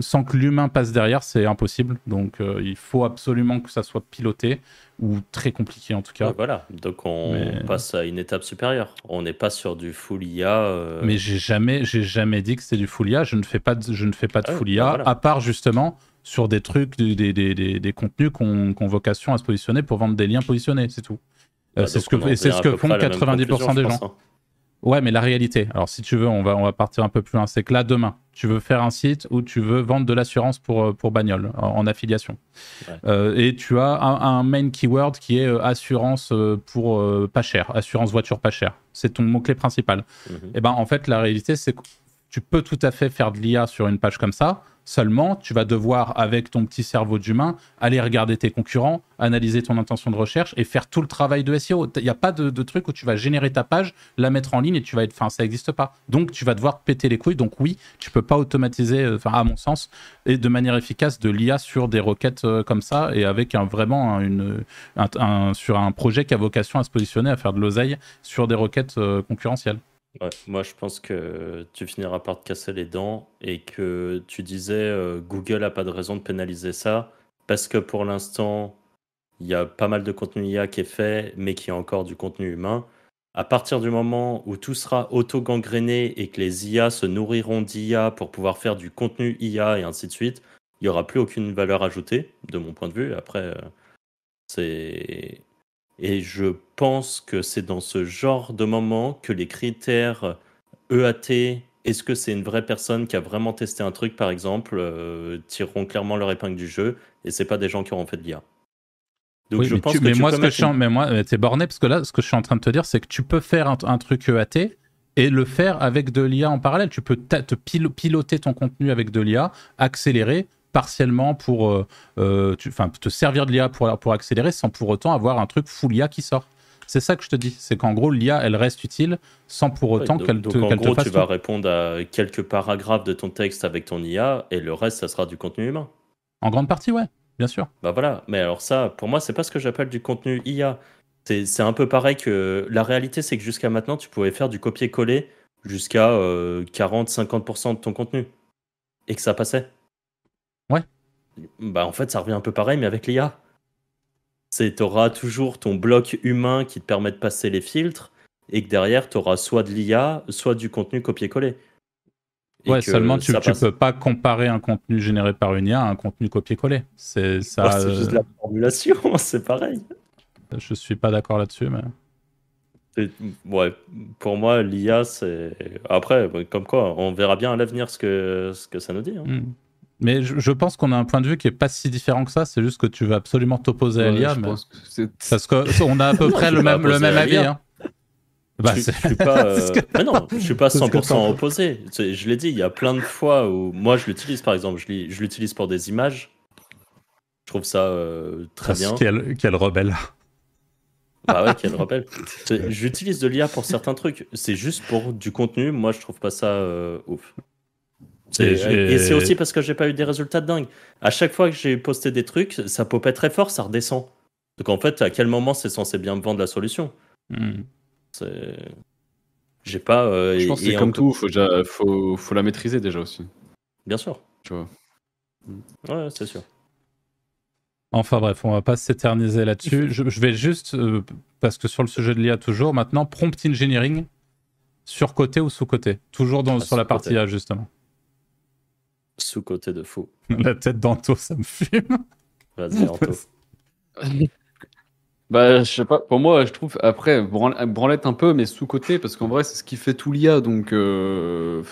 sans que l'humain passe derrière, c'est impossible. Donc, euh, il faut absolument que ça soit piloté ou très compliqué en tout cas. voilà, donc on passe à une étape supérieure. On n'est pas sur du full IA. Euh. Mais j'ai jamais, j'ai jamais dit que c'était du full IA. Je ne fais pas de, je ne fais pas de ah full IA, bah à part justement sur des trucs, des, des, des, des contenus qui ont, vocation à se positionner pour vendre des liens positionnés, c'est tout. Bah, c'est ce que, c'est ce que font 90% des gens. Hein. Ouais, mais la réalité, alors si tu veux, on va, on va partir un peu plus loin, c'est que là, demain, tu veux faire un site où tu veux vendre de l'assurance pour, euh, pour bagnole en, affiliation. Euh, et tu as un, main keyword qui est euh, assurance pour pas cher, assurance voiture pas cher. C'est ton mot-clé principal. Mhm. Et eh ben en fait, la réalité, c'est que tu peux tout à fait faire de l'IA sur une page comme ça. Seulement, tu vas devoir, avec ton petit cerveau d'humain, aller regarder tes concurrents, analyser ton intention de recherche et faire tout le travail de SEO. Il n'y a pas de, truc où tu vas générer ta page, la mettre en ligne et tu vas être. Enfin, ça n'existe pas. Donc, tu vas devoir péter les couilles. Donc, oui, tu peux pas automatiser, euh, à mon sens, et de manière efficace de l'IA sur des requêtes euh, comme ça et avec un, vraiment sur un projet qui a vocation à se positionner, à faire de l'oseille sur des requêtes euh, moi, je pense que tu finiras par te casser les dents et que tu disais euh, Google a pas de raison de pénaliser ça parce que pour l'instant, il y a pas mal de contenu IA qui est fait, mais qui est encore du contenu humain. À partir du moment où tout sera auto-gangréné et que les IA se nourriront d'IA pour pouvoir faire du contenu IA et ainsi de suite, il n'y aura plus aucune valeur ajoutée, de mon point de vue. Après, euh, c'est et je pense que c'est dans ce genre de moment que les critères EAT, est-ce que c'est une vraie personne qui a vraiment testé un truc, par exemple, euh, tireront clairement leur épingle du jeu, et c'est pas des gens qui auront fait de l'IA. Donc je mais pense que mais moi, ce que je mais moi, t'es borné parce que là, ce que je suis en train de te dire, c'est que tu peux faire un, truc EAT et le faire avec de l'IA en parallèle. Tu peux te piloter ton contenu avec de l'IA, accélérer, partiellement pour euh, euh, te servir de l'IA pour, pour accélérer sans pour autant avoir un truc full IA qui sort. C'est ça que je te dis, c'est qu'en gros l'IA elle reste utile sans pour autant qu'elle te, en gros, tu vas répondre à quelques paragraphes de ton texte avec ton IA et le reste ça sera du contenu humain. En grande partie ouais, bien sûr. Bah voilà, mais alors ça pour moi c'est pas ce que j'appelle du contenu IA. C'est un peu pareil que la réalité c'est que jusqu'à maintenant tu pouvais faire du copier-coller jusqu'à 40-50% euh, de ton contenu et que ça passait. Ouais. Bah en fait, ça revient un peu pareil, mais avec l'IA. Tu auras toujours ton bloc humain qui te permet de passer les filtres, et que derrière, tu auras soit de l'IA, soit du contenu copier-coller. ouais, seulement tu, tu peux pas comparer un contenu généré par une IA à un contenu copié-collé. C'est ça. c'est juste la formulation, c'est pareil. Je suis pas d'accord là-dessus, mais. Ouais, pour moi, l'IA, c'est. Après, comme quoi, on verra bien à l'avenir ce que, ce que ça nous dit. Hein. Hmm. Mais je, pense qu'on a un point de vue qui est pas si différent que ça. C'est juste que tu veux absolument t'opposer à l'IA. Mais... Parce qu'on a à peu près le même, le même avis. Hein. Bah, je, suis pas, euh, mais non, je suis pas 100% opposé. Je l'ai dit, il y a plein de fois où moi je l'utilise, par exemple, je l'utilise pour des images. Je trouve ça euh, très bien. Quel, quel rebelle. Ah ouais, quel rebelle. J'utilise de l'IA pour certains trucs. C'est juste pour du contenu. Moi, je trouve pas ça euh, ouf. Et, c'est aussi parce que j'ai pas eu des résultats de dingue. À chaque fois que j'ai posté des trucs, ça popait très fort, ça redescend. Donc en fait, à quel moment c'est censé bien me vendre la solution? Hmm. J'ai pas. Euh, je pense que c'est comme tout, faut, faut, faut, la maîtriser déjà aussi. Bien sûr. Tu vois. Ouais, c'est sûr. Enfin bref, on va pas s'éterniser là-dessus. Je, vais juste, euh, parce que sur le sujet de l'IA toujours, maintenant, prompt engineering, sur-côté ou sous-côté Toujours dans, ah, sur la partie IA, justement. Sous-côté de fou. la tête d'Anto, ça me fume. Vas-y, Anto. bah, je sais pas, pour moi, je trouve, après, branlette un peu, mais sous-côté, parce qu'en vrai, c'est ce qui fait tout l'IA, donc... Euh,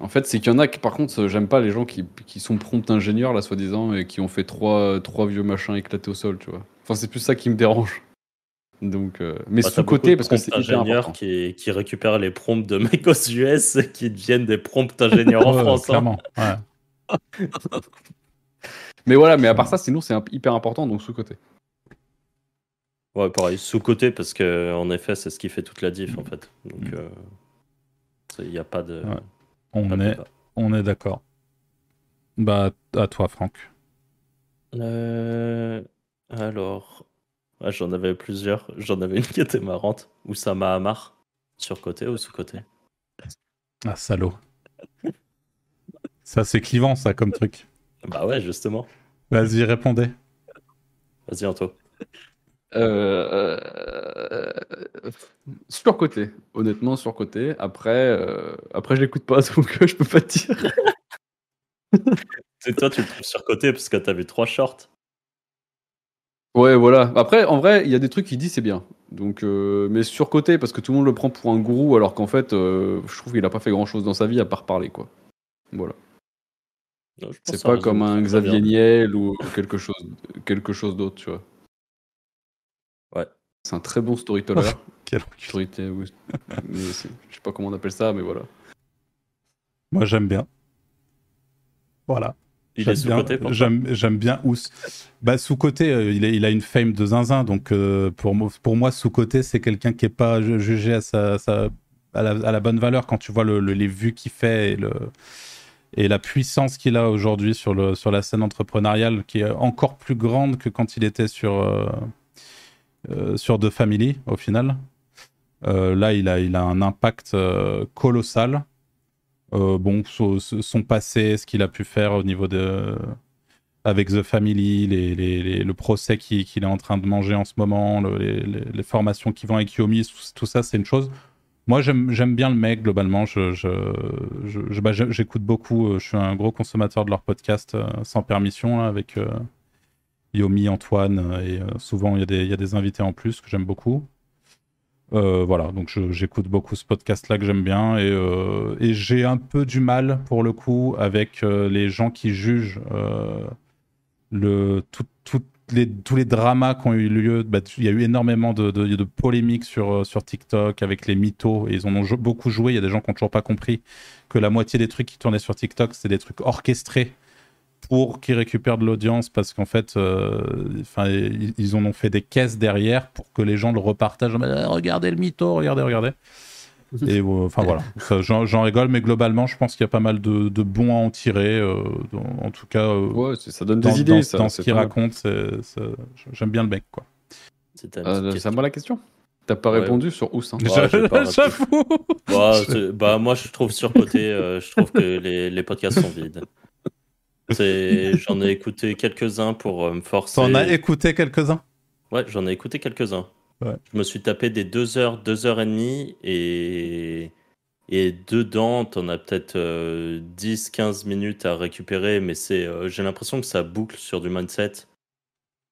en fait, c'est qu'il y en a qui, par contre, j'aime pas les gens qui, qui sont prompt ingénieurs, là, soi-disant, et qui ont fait trois, trois vieux machins éclatés au sol, tu vois. Enfin, c'est plus ça qui me dérange. Donc, euh, mais bah, sous-côté, parce que c'est ingénieurs qui, qui récupèrent les prompts de mecs aux US et qui deviennent des prompts ingénieurs en France. Hein. Clairement, ouais. mais voilà, mais à part ça, sinon, c'est hyper important, donc sous-côté. Ouais, pareil, sous-côté, parce que en effet, c'est ce qui fait toute la diff, en fait. Donc, mm. euh, il n'y a pas de. On est, on est d'accord. Bah, à toi, Franck. Euh, alors, j'en avais plusieurs. J'en avais une qui était marrante. Où ça m'a marre. Sur côté ou sous côté? Ah, salaud. ça, c'est clivant, ça, comme truc. Bah ouais, justement. Vas-y, répondez. Vas-y, Anto. Euh, euh, surcoté, honnêtement surcoté. Après, euh, après je l'écoute pas, donc je peux pas te dire. C'est toi, tu le trouves surcoté parce que t'as vu trois shorts. Ouais, voilà. Après, en vrai, il y a des trucs qui disent c'est bien. Donc, mais surcoté parce que tout le monde le prend pour un gourou, alors qu'en fait, je trouve qu'il a pas fait grand chose dans sa vie à part parler, quoi. Voilà. C'est pas comme un Xavier Niel ou quelque chose, quelque chose d'autre, tu vois. Ouais. C'est un très bon storyteller. Quel Storyteller, je sais pas comment on appelle ça, mais voilà. Moi, j'aime bien. Voilà. Il est sous-côté J'aime bien Ous. Bah, sous-côté, euh, il, il, a une fame de zinzin. Donc, euh, pour, pour moi, sous-côté, c'est quelqu'un qui est pas jugé à, sa, sa à, la, bonne valeur quand tu vois le, les vues qu'il fait et, le, et la puissance qu'il a aujourd'hui sur, le, sur la scène entrepreneuriale, qui est encore plus grande que quand il était sur. Euh, sur The Family au final. Là, il a, il a un impact euh, bon, son, passé, ce qu'il a pu faire au niveau de avec The Family, le procès qu'il est en train de manger en ce moment, les, formations qui vont avec Yomi, tout ça, c'est une chose. Moi, j'aime bien le mec, globalement. Je, je, bah, j'écoute beaucoup. Je suis un gros consommateur de leur podcast sans permission, avec Yomi, Antoine, euh, et euh, souvent il y, a des invités en plus que j'aime beaucoup. Euh, voilà, donc j'écoute beaucoup ce podcast-là que j'aime bien et, j'ai un peu du mal pour le coup avec les gens qui jugent le, les, tous les dramas qui ont eu lieu. Bah, il y a eu énormément de, de, polémiques sur, sur TikTok avec les mythos et ils en ont beaucoup joué. Il y a des gens qui n'ont toujours pas compris que la moitié des trucs qui tournaient sur TikTok, c'était des trucs orchestrés pour qu'ils récupèrent de l'audience parce qu'en fait, euh, ils, en ont fait des caisses derrière pour que les gens le repartagent. regardez le mytho, regardez, regardez. Et euh, enfin voilà, j'en rigole, mais globalement, je pense qu'il y a pas mal de, bons à en tirer. Euh, en tout cas, ouais, ça donne des idées. Dans, dans ce qu'il raconte, j'aime bien le mec. quoi. C'est à moi la question T'as pas répondu sur où hein. J'avoue. bah, moi, je trouve surcoté. je trouve que les, les podcasts sont vides. J'en ai écouté quelques-uns pour euh, me forcer. T'en as écouté quelques-uns? Ouais, j'en ai écouté quelques-uns. Je me suis tapé des deux heures, deux heures et demie et Et dedans, tu en as peut-être 10-15 euh, minutes à récupérer, mais c'est, euh, j'ai l'impression que ça boucle sur du mindset.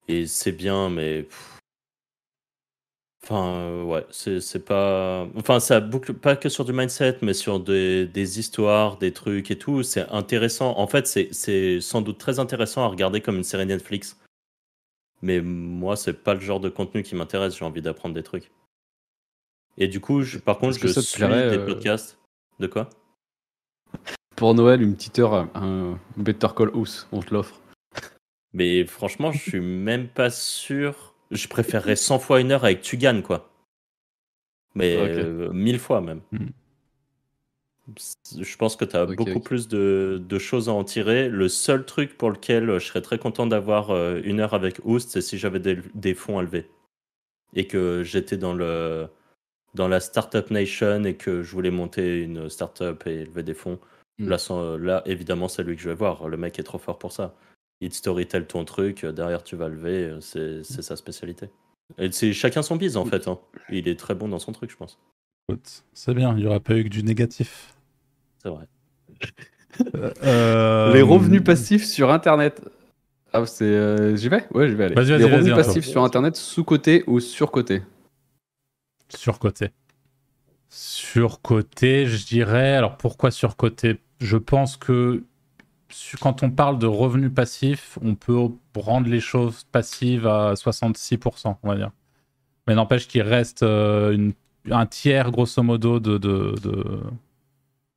Et c'est bien, mais. Enfin, ouais, c'est pas. Enfin, ça boucle pas que sur du mindset, mais sur des, des histoires, des trucs et tout. C'est intéressant. En fait, c'est sans doute très intéressant à regarder comme une série Netflix. Mais moi, c'est pas le genre de contenu qui m'intéresse. J'ai envie d'apprendre des trucs. Et du coup, je, par contre, je suis des euh, podcasts. De quoi? Pour Noël, une petite heure, un Better Call House, on te l'offre. Mais franchement, je suis même pas sûr. Je préférerais 100 fois une heure avec Tugan, quoi. Mais euh, mille fois même. Hmm. Je pense que tu as beaucoup plus de, de, choses à en tirer. Le seul truc pour lequel je serais très content d'avoir euh, une heure avec Oost, c'est si j'avais des, des fonds à lever. Et que j'étais dans le dans la Startup Nation et que je voulais monter une startup et lever des fonds, hmm. là, là, évidemment, c'est lui que je vais voir. Le mec est trop fort pour ça. Il te storytell ton truc, derrière tu vas lever, c'est sa spécialité. Et c'est chacun son bise en fait. Hein. Il est très bon dans son truc, je pense. C'est bien, il n'y aura pas eu que du négatif. C'est vrai. Euh, Les revenus passifs sur Internet. Ah, c'est. Euh, j'y vais? Ouais, j'y vais aller. Les revenus passifs sur Internet, sous-côté ou sur-côté Surcoté. Surcoté, je dirais. Alors pourquoi surcoté? Je pense que quand on parle de revenus passifs, on peut rendre les choses passives à 66%, on va dire. Mais n'empêche qu'il reste euh, un tiers, grosso modo, de,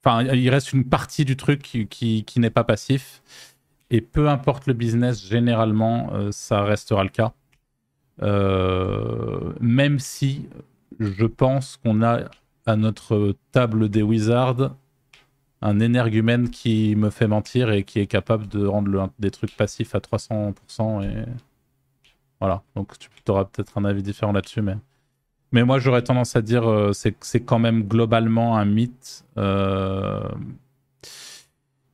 Enfin, il reste une partie du truc qui, n'est pas passif. Et peu importe le business, généralement, euh, ça restera le cas. Euh, même si je pense qu'on a à notre table des wizards un énergumène qui me fait mentir et qui est capable de rendre des trucs passifs à 300%. Et voilà, donc tu auras peut-être un avis différent là-dessus, mais. Mais moi, j'aurais tendance à dire euh, c'est c'est quand même globalement un mythe. Euh,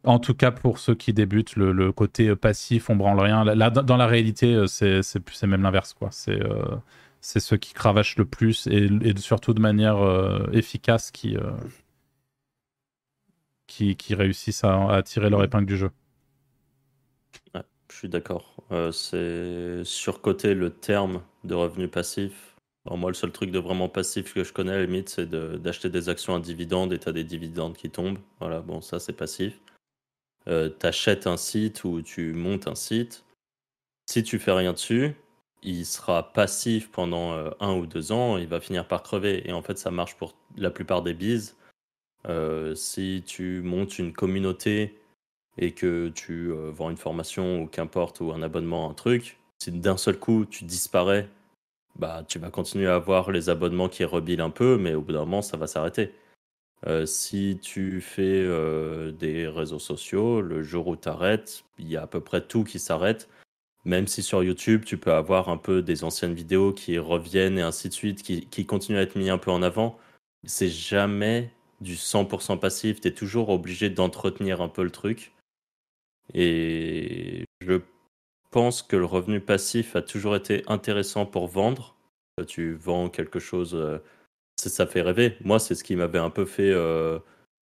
en tout cas, pour ceux qui débutent, le, côté passif, on branle rien. Là, dans la réalité, euh, c'est même l'inverse. C'est c'est ceux qui cravachent le plus et, surtout de manière euh, efficace qui, euh, qui, qui, réussissent à, tirer leur épingle du jeu. je suis d'accord. Euh, c'est surcoté le terme de revenu passif. moi, le seul truc de vraiment passif que je connais à la limite, c'est d'acheter des actions à dividendes et tu as des dividendes qui tombent. Voilà, bon, ça c'est passif. tu achètes un site ou tu montes un site. Si tu fais rien dessus, il sera passif pendant euh, un ou deux ans, il va finir par crever. Et en fait, ça marche pour la plupart des bises. Euh, si tu montes une communauté et que tu euh, vends une formation ou qu'importe, ou un abonnement, un truc, si d'un seul coup tu disparais, bah tu vas continuer à avoir les abonnements qui rebilent un peu, mais au bout d'un moment, ça va s'arrêter. si tu fais des réseaux sociaux, le jour où tu arrêtes, il y a à peu près tout qui s'arrête. Même si sur YouTube, tu peux avoir un peu des anciennes vidéos qui reviennent et ainsi de suite, qui, qui continuent à être mis un peu en avant, c'est jamais du 100% passif. Tu es toujours obligé d'entretenir un peu le truc. Et je pense que le revenu passif a toujours été intéressant pour vendre. Tu vends quelque chose, euh, ça fait rêver. Moi, c'est ce qui m'avait un peu fait euh,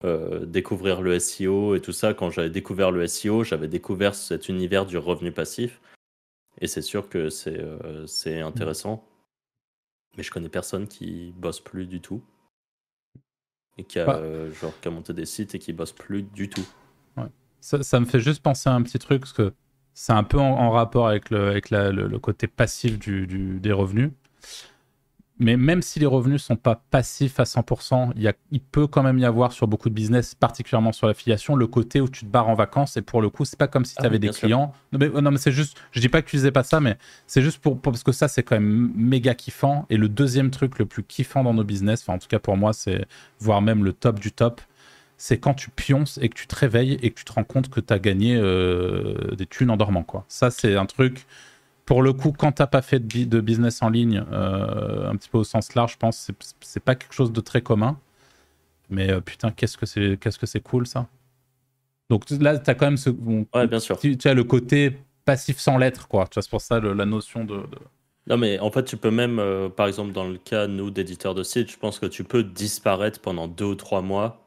euh, découvrir le SEO et tout ça. Quand j'avais découvert le SEO, j'avais découvert cet univers du revenu passif. Et c'est sûr que c'est intéressant. Mais je connais personne qui bosse plus du tout. Et qui a, bah. euh, genre, qui a monté des sites et qui bosse plus du tout. Ça, ça, me fait juste penser à un petit truc, parce que c'est un peu en, rapport avec le, avec la, le, côté passif du, du, des revenus mais même si les revenus sont pas passifs à 100%, il, y a, il peut quand même y avoir sur beaucoup de business, particulièrement sur l'affiliation, le côté où tu te barres en vacances et pour le coup, c'est pas comme si tu avais ah des clients. Non mais, non, mais c'est juste, je dis pas que tu disais pas ça, mais c'est juste pour, parce que ça, c'est quand même méga kiffant. Et le deuxième truc le plus kiffant dans nos business, enfin en tout cas pour moi, c'est voire même le top du top, c'est quand tu pionces et que tu te réveilles et que tu te rends compte que tu as gagné euh, des thunes en dormant. Quoi. Ça, c'est un truc pour le coup, quand t'as pas fait de, business en ligne, euh, un petit peu au sens large, je pense c'est pas quelque chose de très commun. Mais euh, putain, qu'est-ce que c'est qu'est-ce que c'est cool ça. Donc là, tu as quand même ce. ouais, bien sûr. Tu, as le côté passif sans lettres, quoi. Tu vois, c'est pour ça la notion de, Non, mais en fait, tu peux même, euh, par exemple, dans le cas, nous, d'éditeurs de sites, je pense que tu peux disparaître pendant deux ou trois mois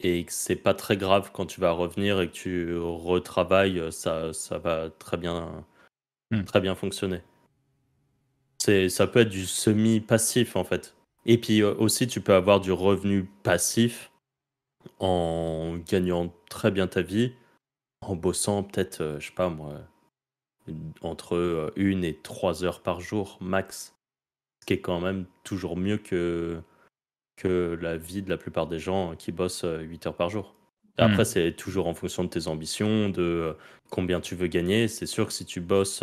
et que c'est pas très grave quand tu vas revenir et que tu retravailles, ça, ça va très bien, hmm. très bien fonctionner. C'est, ça peut être du semi-passif en fait. Et puis euh, aussi, tu peux avoir du revenu passif en gagnant très bien ta vie, en bossant peut-être, euh, je sais pas moi, entre euh, une et trois heures par jour max. Ce qui est quand même toujours mieux que que la vie de la plupart des gens qui bossent 8 euh, heures par jour. Après, hmm. c'est toujours en fonction de tes ambitions, de euh, combien tu veux gagner. C'est sûr que si tu bosses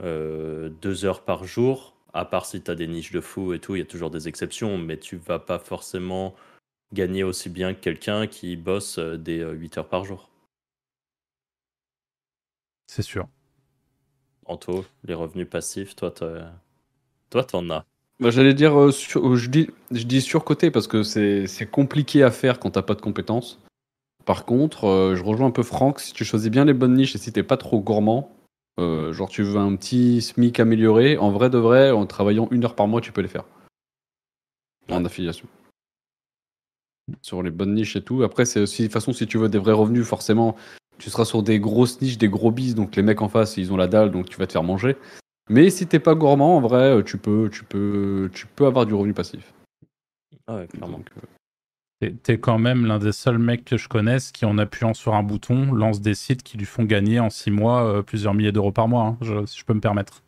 euh, deux heures par jour, à part si tu as des niches de fou et tout, il y a toujours des exceptions, mais tu vas pas forcément gagner aussi bien que quelqu'un qui bosse des 8 heures par jour. C'est sûr. Anto, les revenus passifs, toi, toi, t'en as. Bah, j'allais dire, euh, euh, je, dis, je dis surcoté parce que c'est compliqué à faire quand t'as pas de compétences. Par contre, euh, je rejoins un peu Franck, si tu choisis bien les bonnes niches et si t'es pas trop gourmand, genre tu veux un petit SMIC amélioré, en vrai de vrai, en travaillant une heure par mois, tu peux les faire. En affiliation. Sur les bonnes niches et tout. Après, c'est aussi, de toute façon, si tu veux des vrais revenus, forcément, tu seras sur des grosses niches, des gros bis, donc les mecs en face, ils ont la dalle, donc tu vas te faire manger. Mais si t'es pas gourmand, en vrai, euh, tu peux, tu peux, tu peux avoir du revenu passif. Ah ouais, clairement. Euh, t'es quand même l'un des seuls mecs que je connaisse qui, en appuyant sur un bouton, lance des sites qui lui font gagner en 6 mois euh, plusieurs milliers d'euros par mois, hein, si je peux me permettre.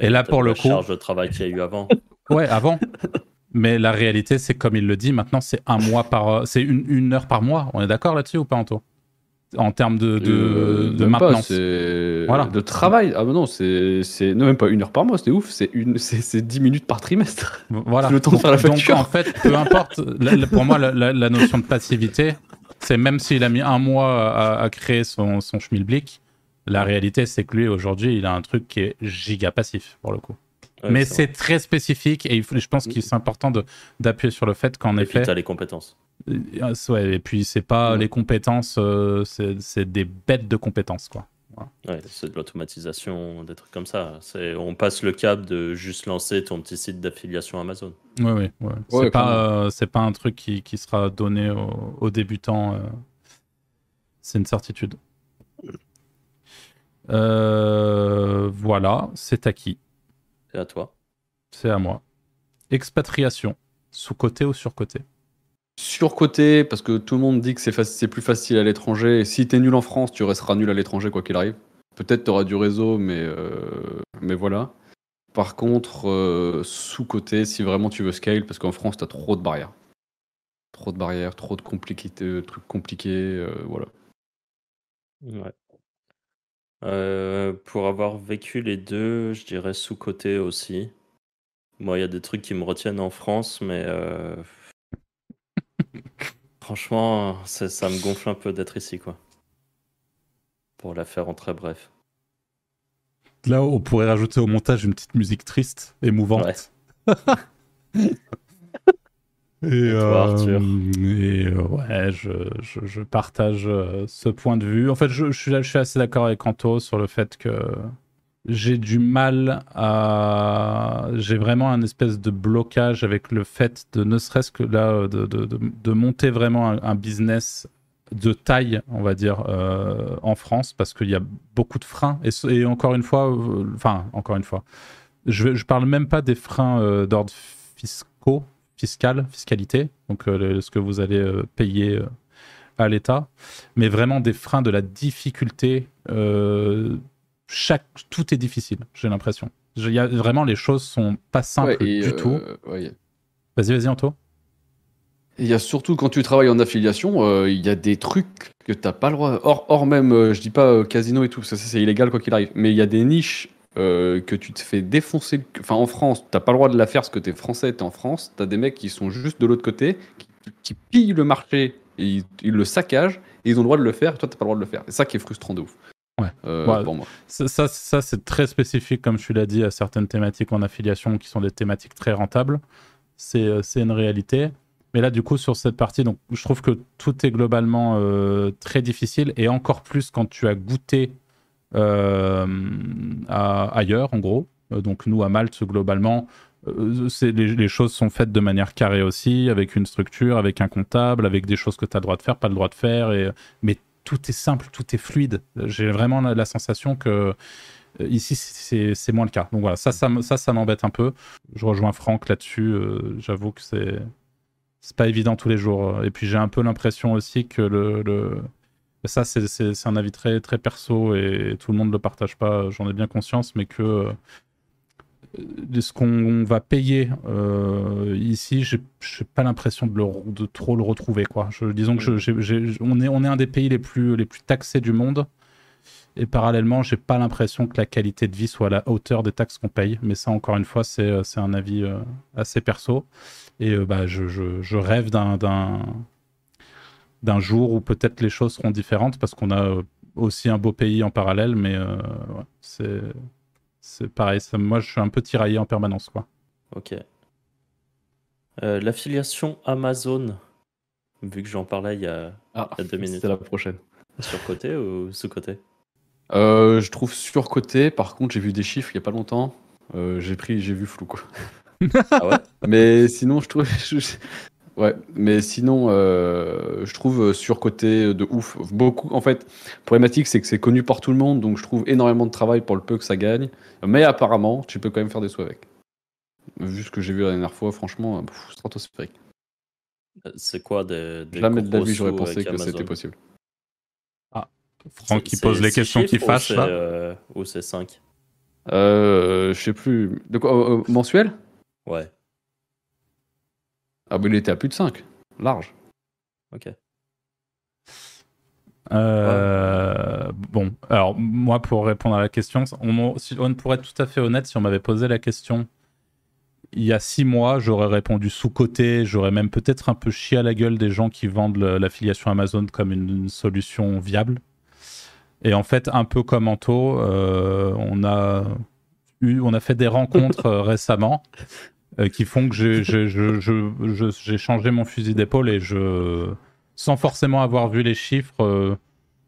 Et là, pour le coup. charge de travail qu'il y a eu avant. ouais, avant. Mais la réalité, c'est comme il le dit, maintenant, c'est un mois par. C'est une, une, heure par mois. On est d'accord là-dessus ou pas, Anto? En termes de, de, euh, de maintenance. voilà. De travail. Ah non, c'est même pas une heure par mois, c'est ouf, c'est 10 minutes par trimestre. Voilà. Le temps de faire la facture. Donc en fait, peu importe, pour moi, la, notion de passivité, c'est même s'il a mis un mois à, créer son, son schmilblick, la réalité, c'est que lui, aujourd'hui, il a un truc qui est giga passif, pour le coup. Mais c'est très spécifique et je pense qu'il est important d'appuyer sur le fait qu'en effet. tu as les compétences. Euh, ouais, et puis c'est pas les compétences, euh, c'est des bêtes de compétences, quoi. Ouais, c'est de l'automatisation, des trucs comme ça. On passe le cap de juste lancer ton petit site d'affiliation Amazon. Ouais, ouais, ouais. c'est pas, euh, pas un truc qui, qui sera donné aux, débutants. c'est une certitude. voilà, c'est à qui? C'est à toi. C'est à moi. Expatriation, sous-côté ou sur-côté? Surcoté parce que tout le monde dit que c'est plus facile à l'étranger. Si t'es nul en France, tu resteras nul à l'étranger quoi qu'il arrive. Peut-être t'auras du réseau, mais, euh, mais voilà. Par contre, euh, sous-côté, si vraiment tu veux scale, parce qu'en France, t'as trop de barrières. Trop de barrières, trop de de trucs compliqués, euh, voilà. Ouais. pour avoir vécu les deux, je dirais sous-côté aussi. Moi, il y a des trucs qui me retiennent en France, mais Franchement, ça me gonfle un peu d'être ici, quoi. Pour la faire en très bref. Là, on pourrait rajouter au montage une petite musique triste, émouvante. et, euh, et euh, ouais, je, je, partage euh, ce point de vue. En fait, je, je, suis, je suis assez d'accord avec Anto sur le fait que j'ai du mal à. J'ai vraiment un espèce de blocage avec le fait de ne serait-ce que là, de, de, de, monter vraiment un, business de taille, on va dire, euh, en France, parce qu'il y a beaucoup de freins. Et, encore une fois, euh, enfin, encore une fois, je, je parle même pas des freins euh, d'ordre fiscaux, fiscal, fiscalité, donc ce que vous allez payer à l'État, mais vraiment des freins de la difficulté chaque, tout est difficile, j'ai l'impression. Vraiment, les choses sont pas simples du euh, tout. Vas-y, vas-y, Anto. Il y a surtout quand tu travailles en affiliation, euh, il y a des trucs que tu n'as pas le droit. Or, or même, euh, je dis pas casino et tout, ça c'est illégal quoi qu'il arrive. Mais il y a des niches que tu te fais défoncer. Enfin, en France, tu n'as pas le droit de la faire parce que tu es français, tu es en France. Tu as des mecs qui sont juste de l'autre côté, qui, pillent le marché, et ils, le saccagent, et ils ont le droit de le faire, et toi, tu n'as pas le droit de le faire. C'est ça qui est frustrant de ouf. Euh, pour moi. Ça, ça, c'est très spécifique, comme tu l'as dit, à certaines thématiques en affiliation qui sont des thématiques très rentables. C'est euh, une réalité. Mais là, du coup, sur cette partie, donc, je trouve que tout est globalement euh, très difficile et encore plus quand tu as goûté ailleurs, en gros. donc, nous, à Malte, globalement, c'est les, choses sont faites de manière carrée aussi, avec une structure, avec un comptable, avec des choses que tu as le droit de faire, pas le droit de faire. Et, mais tout est simple, tout est fluide. J'ai vraiment la, sensation que ici, c'est moins le cas. Donc voilà, ça, ça, m'embête un peu. Je rejoins Franck là-dessus. J'avoue que c'est c'est pas évident tous les jours. Et puis j'ai un peu l'impression aussi que le, le... ça c'est un avis très très perso et tout le monde le partage pas. J'en ai bien conscience, mais que euh, ce qu'on va payer euh, ici, j'ai pas l'impression de, de, trop le retrouver quoi. Je, disons que je, on est on est un des pays les plus les plus taxés du monde. Et parallèlement, j'ai pas l'impression que la qualité de vie soit à la hauteur des taxes qu'on paye. Mais ça, encore une fois, c'est euh, un avis assez perso. Et euh, bah, je, je, rêve d'un jour où peut-être les choses seront différentes parce qu'on a euh, aussi un beau pays en parallèle, mais euh, c'est c'est pareil. Ça, moi, je suis un peu tiraillé en permanence, quoi. Ok. L'affiliation Amazon, vu que j'en parlais il y, a, ah, il y, a, deux minutes. C'est la prochaine. Surcoté ou sous-côté? Je trouve surcoté. Par contre, j'ai vu des chiffres il y a pas longtemps. j'ai pris, j'ai vu flou quoi. ah ouais? Mais sinon, je trouve. Ouais, mais sinon, euh, je trouve surcoté de ouf. Beaucoup, en fait, problématique, c'est que c'est connu par tout le monde, donc je trouve énormément de travail pour le peu que ça gagne. Mais apparemment, tu peux quand même faire des sous avec. Vu ce que j'ai vu la dernière fois, franchement, pff, stratosphérique. Euh, c'est quoi des, des Jamais de la vie, j'aurais pensé que c'était possible. Ah, Franck qui pose les questions qui fâchent là. Euh, ou c'est 5 euh, Je sais plus. De quoi Mensuel? Ouais. Ah, mais il était à plus de 5. Large. Ok. Euh, bon, alors moi pour répondre à la question, on, on pourrait être tout à fait honnête, si on m'avait posé la question il y a six mois, j'aurais répondu sous-côté, j'aurais même peut-être un peu chié à la gueule des gens qui vendent l'affiliation Amazon comme une, solution viable. Et en fait, un peu comme Anto, euh, on a on a fait des rencontres euh, récemment qui font que j'ai changé mon fusil d'épaule et je, sans forcément avoir vu les chiffres, euh,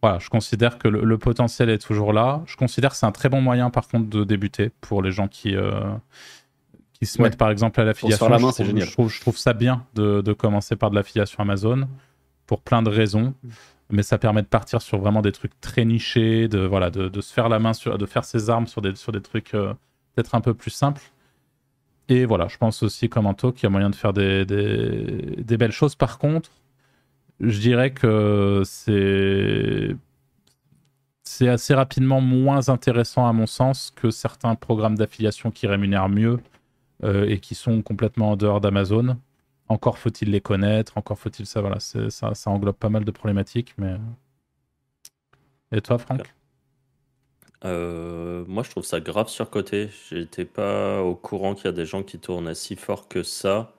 voilà, je considère que le, potentiel est toujours là. Je considère que c'est un très bon moyen, par contre, de débuter pour les gens qui, qui se mettent, par exemple, à l'affiliation. la main, c'est génial. Je trouve, je trouve ça bien de, de commencer par de l'affiliation Amazon pour plein de raisons mais ça permet de partir sur vraiment des trucs très nichés, de, voilà, de, de se faire la main, sur, de faire ses armes sur des, sur des trucs euh, peut-être un peu plus simples. Et voilà, je pense aussi comme Anto qu'il y a moyen de faire des, des, des, belles choses. Par contre, je dirais que c'est c'est assez rapidement moins intéressant à mon sens que certains programmes d'affiliation qui rémunèrent mieux euh, et qui sont complètement en dehors d'Amazon. Encore faut-il les connaître, encore faut-il ça. Voilà, ça, ça englobe pas mal de problématiques. Mais... Et toi, Franck? Euh, Moi, je trouve ça grave surcoté. J'étais pas au courant qu'il y a des gens qui tournent si fort que ça.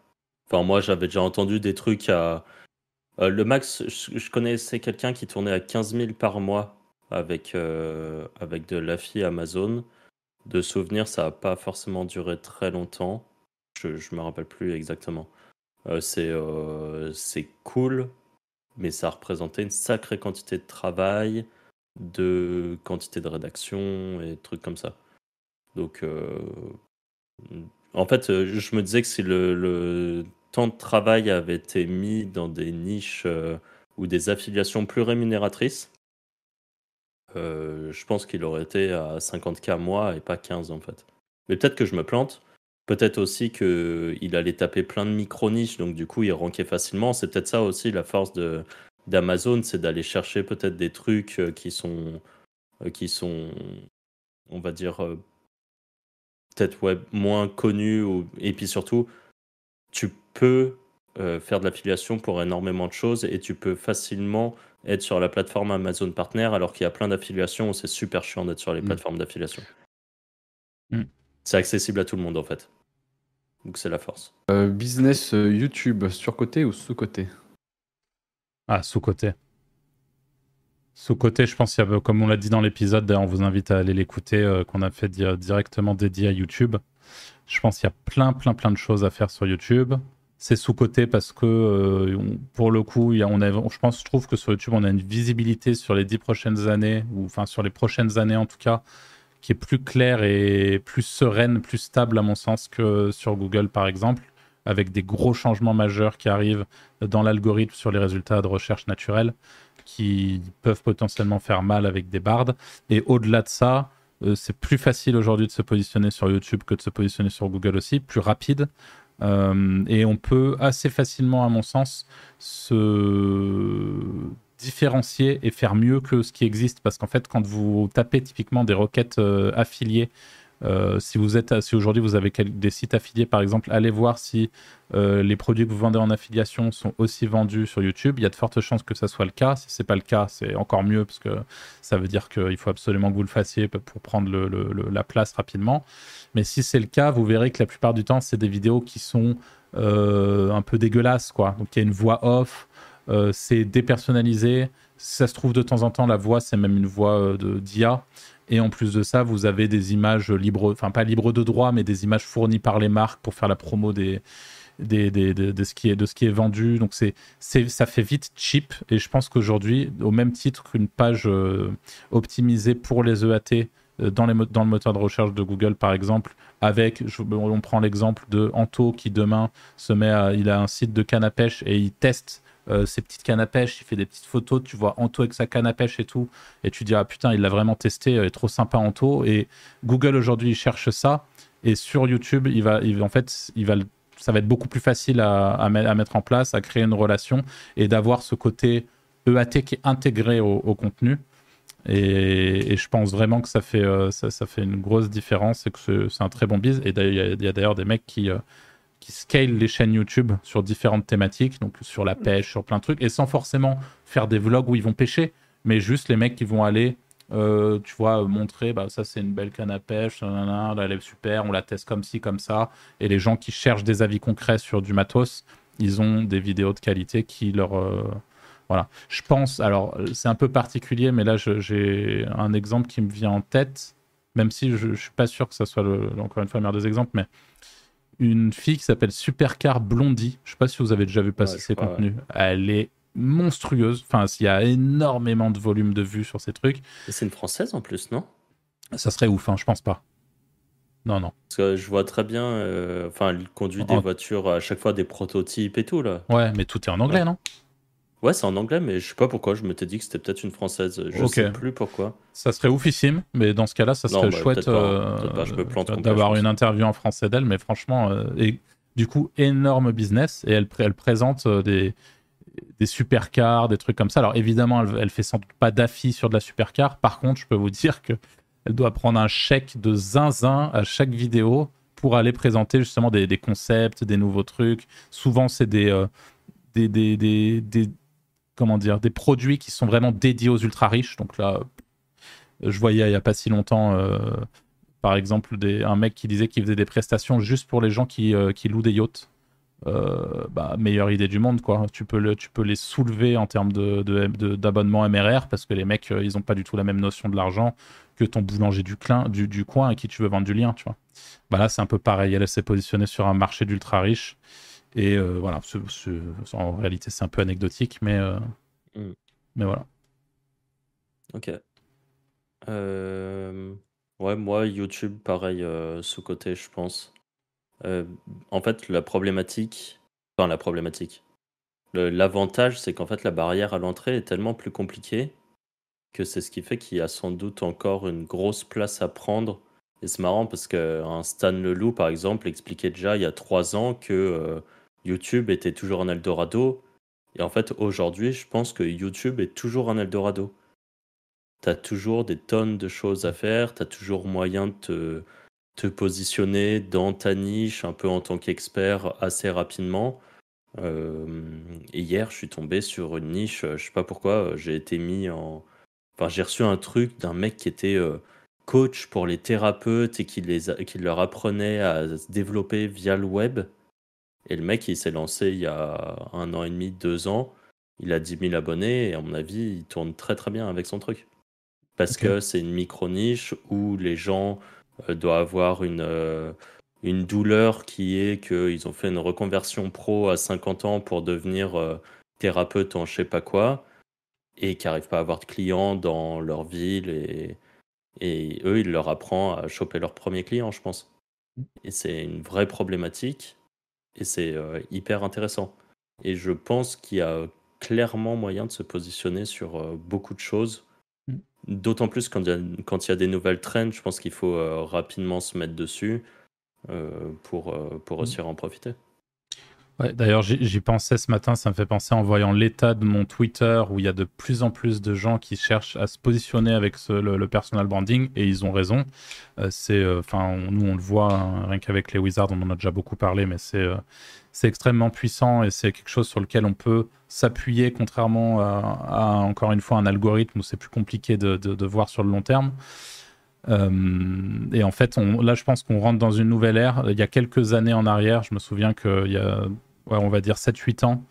Enfin, moi, j'avais déjà entendu des trucs à. Euh, le max, je, connaissais quelqu'un qui tournait à 15 000 par mois avec, euh, avec de l'affi Amazon. De souvenir, ça n'a pas forcément duré très longtemps. Je ne me rappelle plus exactement. Euh, c'est cool, mais ça représentait une sacrée quantité de travail, de quantité de rédaction et trucs comme ça. Donc, euh, en fait, je me disais que si le, temps de travail avait été mis dans des niches ou des affiliations plus rémunératrices, je pense qu'il aurait été à 50K mois et pas 15 en fait. Mais peut-être que je me plante. Peut-être aussi qu'il allait taper plein de micro-niches, donc du coup il ranquait facilement. C'est peut-être ça aussi la force de, d'Amazon, c'est d'aller chercher peut-être des trucs euh, qui sont, euh, qui sont on va dire, euh, peut-être ouais, moins connus. Ou... Et puis surtout, tu peux faire de l'affiliation pour énormément de choses et tu peux facilement être sur la plateforme Amazon Partner alors qu'il y a plein d'affiliations où c'est super chiant d'être sur les mmh. plateformes d'affiliation. Mmh. C'est accessible à tout le monde en fait. Donc c'est la force. Euh, business YouTube, sur-côté ou sous-côté Ah, sous-côté. Sous-côté, je pense, y comme on l'a dit dans l'épisode, on vous invite à aller l'écouter, euh, qu'on a fait directement dédié à YouTube. Je pense qu'il y a plein, plein, plein de choses à faire sur YouTube. C'est sous-côté parce que, pour le coup, a, on a, je pense, je trouve que sur YouTube, on a une visibilité sur les dix prochaines années, ou enfin sur les prochaines années en tout cas, qui est plus claire et plus sereine, plus stable à mon sens que sur Google par exemple, avec des gros changements majeurs qui arrivent dans l'algorithme sur les résultats de recherche naturelle qui peuvent potentiellement faire mal avec des bardes. Et au-delà de ça, euh, c'est plus facile aujourd'hui de se positionner sur YouTube que de se positionner sur Google aussi, plus rapide. Euh, et on peut assez facilement, à mon sens, se différencier et faire mieux que ce qui existe. Parce qu'en fait, quand vous tapez typiquement des requêtes euh, affiliées euh, si vous êtes, si aujourd'hui vous avez des sites affiliés, par exemple, allez voir si euh, les produits que vous vendez en affiliation sont aussi vendus sur YouTube. Il y a de fortes chances que ça soit le cas. Si c'est pas le cas, c'est encore mieux parce que ça veut dire qu'il faut absolument que vous le fassiez pour prendre la place rapidement. Mais si c'est le cas, vous verrez que la plupart du temps, c'est des vidéos qui sont euh, un peu dégueulasses, quoi. Donc il y a une voix off, c'est dépersonnalisé. Ça se trouve de temps en temps, la voix, c'est même une voix de d'IA. Et en plus de ça, vous avez des images libres, enfin pas libres de droit, mais des images fournies par les marques pour faire la promo des, des, des, de, ce qui est, de ce qui est vendu. Donc c'est, ça fait vite cheap. Et je pense qu'aujourd'hui, au même titre qu'une page euh, optimisée pour les EAT euh, dans, les, dans le moteur de recherche de Google, par exemple, avec, on prend l'exemple de Anto qui demain se met à, il a un site de canne à pêche et il teste euh, ses petites cannes à pêche, il fait des petites photos, tu vois Anto avec sa canne à pêche et tout, et tu dis ah putain il l'a vraiment testé, il est trop sympa Anto. Et Google aujourd'hui il cherche ça, et sur YouTube il va, il, en fait il va, ça va être beaucoup plus facile à, mettre en place, à créer une relation et d'avoir ce côté EAT qui est intégré au, contenu. Et, je pense vraiment que ça fait, euh, ça, fait une grosse différence et que c'est un très bon biz. Et il y a, d'ailleurs des mecs qui, euh, qui scale les chaînes YouTube sur différentes thématiques, donc sur la pêche, sur plein de trucs, et sans forcément faire des vlogs où ils vont pêcher, mais juste les mecs qui vont aller, euh, tu vois, montrer, bah, ça c'est une belle canne à pêche, là, elle est super, on la teste comme ci, comme ça, et les gens qui cherchent des avis concrets sur du matos, ils ont des vidéos de qualité qui leur... Euh, voilà. Je pense, alors c'est un peu particulier, mais là j'ai un exemple qui me vient en tête, même si je, ne suis pas sûr que ça soit encore une fois le meilleur des exemples, mais une fille qui s'appelle Supercar Blondie. Je sais pas si vous avez déjà vu passer ses contenus. Elle est monstrueuse. Enfin, il y a énormément de volume de vues sur ces trucs. c'est une française en plus, non? Ça serait ouf, hein, je pense pas. Non, non. Parce que je vois très bien. Euh, enfin, elle conduit des voitures à chaque fois des prototypes et tout là. Ouais, mais tout est en anglais, non? Ouais, c'est en anglais, mais je sais pas pourquoi. Je m'étais dit que c'était peut-être une française. Je sais plus pourquoi. Ça serait oufissime, mais dans ce cas-là, ça serait bah, chouette euh, d'avoir une interview en français d'elle. Mais franchement, euh, et du coup, énorme business. Et elle, elle présente euh, des, des supercars, des trucs comme ça. Alors évidemment, elle, elle fait sans doute pas d'affiches sur de la supercar. Par contre, je peux vous dire que elle doit prendre un chèque de zinzin à chaque vidéo pour aller présenter justement des, des concepts, des nouveaux trucs. Souvent, c'est des, des, des, des comment dire, des produits qui sont vraiment dédiés aux ultra riches. Donc là, je voyais il n'y a pas si longtemps, euh, par exemple, un mec qui disait qu'il faisait des prestations juste pour les gens qui, euh, louent des yachts. Euh, bah, meilleure idée du monde, quoi. Tu peux, les soulever en termes d'abonnement de, MRR parce que les mecs, ils n'ont pas du tout la même notion de l'argent que ton boulanger du, coin à qui tu veux vendre du lien, tu vois. Bah là, c'est un peu pareil. Elle s'est positionnée sur un marché d'ultra riches. Et euh, voilà, en réalité, c'est un peu anecdotique, mais, euh, mm. mais voilà. Ok. Euh, ouais, moi, YouTube, pareil, ce côté, je pense. en fait, la problématique, enfin la problématique, l'avantage, c'est qu'en fait, la barrière à l'entrée est tellement plus compliquée que c'est ce qui fait qu'il y a sans doute encore une grosse place à prendre. Et c'est marrant parce qu'un Stan Leloup, par exemple, expliquait déjà il y a trois ans que YouTube était toujours un Eldorado. Et en fait, aujourd'hui, je pense que YouTube est toujours un Eldorado. Tu as toujours des tonnes de choses à faire, tu as toujours moyen de te, positionner dans ta niche un peu en tant qu'expert assez rapidement. Euh, hier, je suis tombé sur une niche, je sais pas pourquoi, j'ai été mis en. Enfin, j'ai reçu un truc d'un mec qui était euh, coach pour les thérapeutes et qui, qui leur apprenait à se développer via le web. Et le mec, il s'est lancé il y a un an et demi, deux ans. Il a 10 000 abonnés et à mon avis, il tourne très très bien avec son truc. Parce que c'est une micro-niche où les gens euh, doivent avoir une, euh, une douleur qui est qu'ils ont fait une reconversion pro à 50 ans pour devenir euh, thérapeute en je sais pas quoi et qui n'arrivent pas à avoir de clients dans leur ville et, Et eux, il leur apprend à choper leur premier client, je pense. Et c'est une vraie problématique. Et c'est hyper intéressant. Et je pense qu'il y a clairement moyen de se positionner sur beaucoup de choses. Mmh. D'autant plus quand il, y a, quand il y a des nouvelles trends, je pense qu'il faut rapidement se mettre dessus pour, pour mmh. réussir à en profiter. D'ailleurs, j'y pensais ce matin, ça me fait penser en voyant l'état de mon Twitter où il y a de plus en plus de gens qui cherchent à se positionner avec le, personal branding et ils ont raison. Euh, c'est, euh, enfin, nous on le voit hein, rien qu'avec les Wizards, on en a déjà beaucoup parlé, mais c'est euh, c'est extrêmement puissant et c'est quelque chose sur lequel on peut s'appuyer, contrairement à, encore une fois un algorithme où c'est plus compliqué de, voir sur le long terme. Et en fait, là, je pense qu'on rentre dans une nouvelle ère. Il y a quelques années en arrière, je me souviens qu'il y a on va dire 7-8 ans,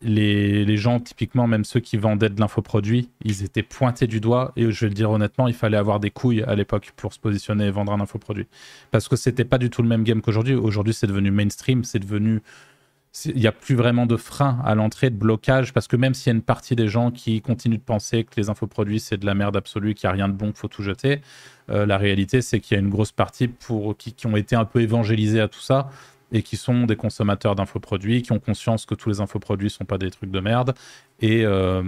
les, gens, typiquement, même ceux qui vendaient de l'infoproduit, ils étaient pointés du doigt. Et je vais le dire honnêtement, il fallait avoir des couilles à l'époque pour se positionner et vendre un infoproduit. Parce que c'était pas du tout le même game qu'aujourd'hui. Aujourd'hui, c'est devenu mainstream, c'est devenu. Il n'y a plus vraiment de frein à l'entrée, de blocage, parce que même s'il y a une partie des gens qui continuent de penser que les infoproduits, c'est de la merde absolue, qu'il n'y a rien de bon, qu'il faut tout jeter, euh, la réalité, c'est qu'il y a une grosse partie pour, qui, qui ont été un peu évangélisés à tout ça et qui sont des consommateurs d'infoproduits, qui ont conscience que tous les infoproduits sont pas des trucs de merde. Et, euh,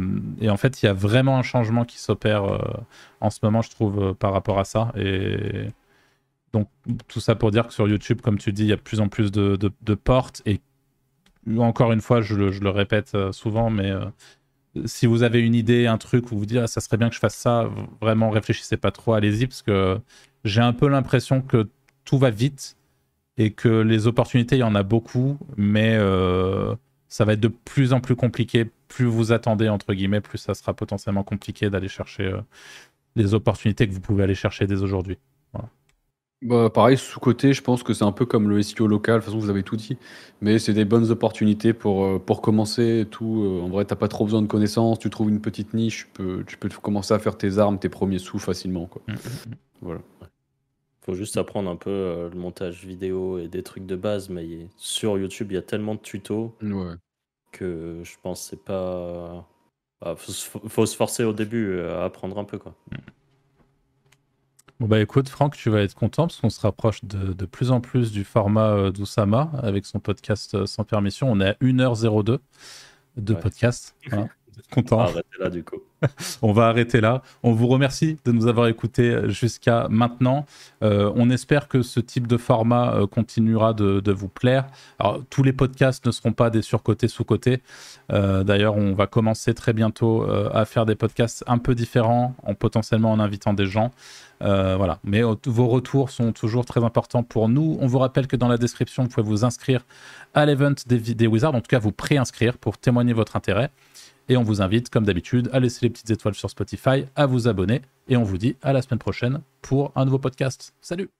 en fait, il y a vraiment un changement qui s'opère euh, en ce moment, je trouve, par rapport à ça. Et donc, tout ça pour dire que sur YouTube, comme tu dis, il y a de plus en plus de, portes. Et encore une fois, je le, répète souvent, mais si vous avez une idée, un truc où vous dites ah, ça serait bien que je fasse ça, vraiment réfléchissez pas trop, allez-y, parce que j'ai un peu l'impression que tout va vite et que les opportunités, il y en a beaucoup, mais euh, ça va être de plus en plus compliqué. Plus vous attendez, entre guillemets, plus ça sera potentiellement compliqué d'aller chercher euh, les opportunités que vous pouvez aller chercher dès aujourd'hui. Bah, pareil, sous-côté, je pense que c'est un peu comme le SEO local, de toute façon, vous avez tout dit, mais c'est des bonnes opportunités pour, euh, pour commencer tout. En vrai, t'as pas trop besoin de connaissances, tu trouves une petite niche, tu peux, tu peux commencer à faire tes armes, tes premiers sous facilement. Quoi. Mmh, mmh, mmh. Voilà faut juste apprendre un peu euh, le montage vidéo et des trucs de base, mais sur YouTube, il y a tellement de tutos que je pense c'est pas. Bah, faut, se forcer au début euh, à apprendre un peu quoi. Bon bah écoute Franck, tu vas être content parce qu'on se rapproche de, de, plus en plus du format euh, d'Oussama avec son podcast sans permission. On est à 1h02 de podcast. Hein. Content. On va arrêter là du coup. on va arrêter là. On vous remercie de nous avoir écoutés jusqu'à maintenant. Euh, on espère que ce type de format euh, continuera de, vous plaire. Alors, tous les podcasts ne seront pas des surcotés sous-côtés. Euh, d'ailleurs, on va commencer très bientôt à faire des podcasts un peu différents, en potentiellement en invitant des gens. voilà. Mais vos retours sont toujours très importants pour nous. On vous rappelle que dans la description, vous pouvez vous inscrire à l'event des, des Wizards, en tout cas vous préinscrire pour témoigner votre intérêt. Et on vous invite, comme d'habitude, à laisser les petites étoiles sur Spotify, à vous abonner. Et on vous dit à la semaine prochaine pour un nouveau podcast. Salut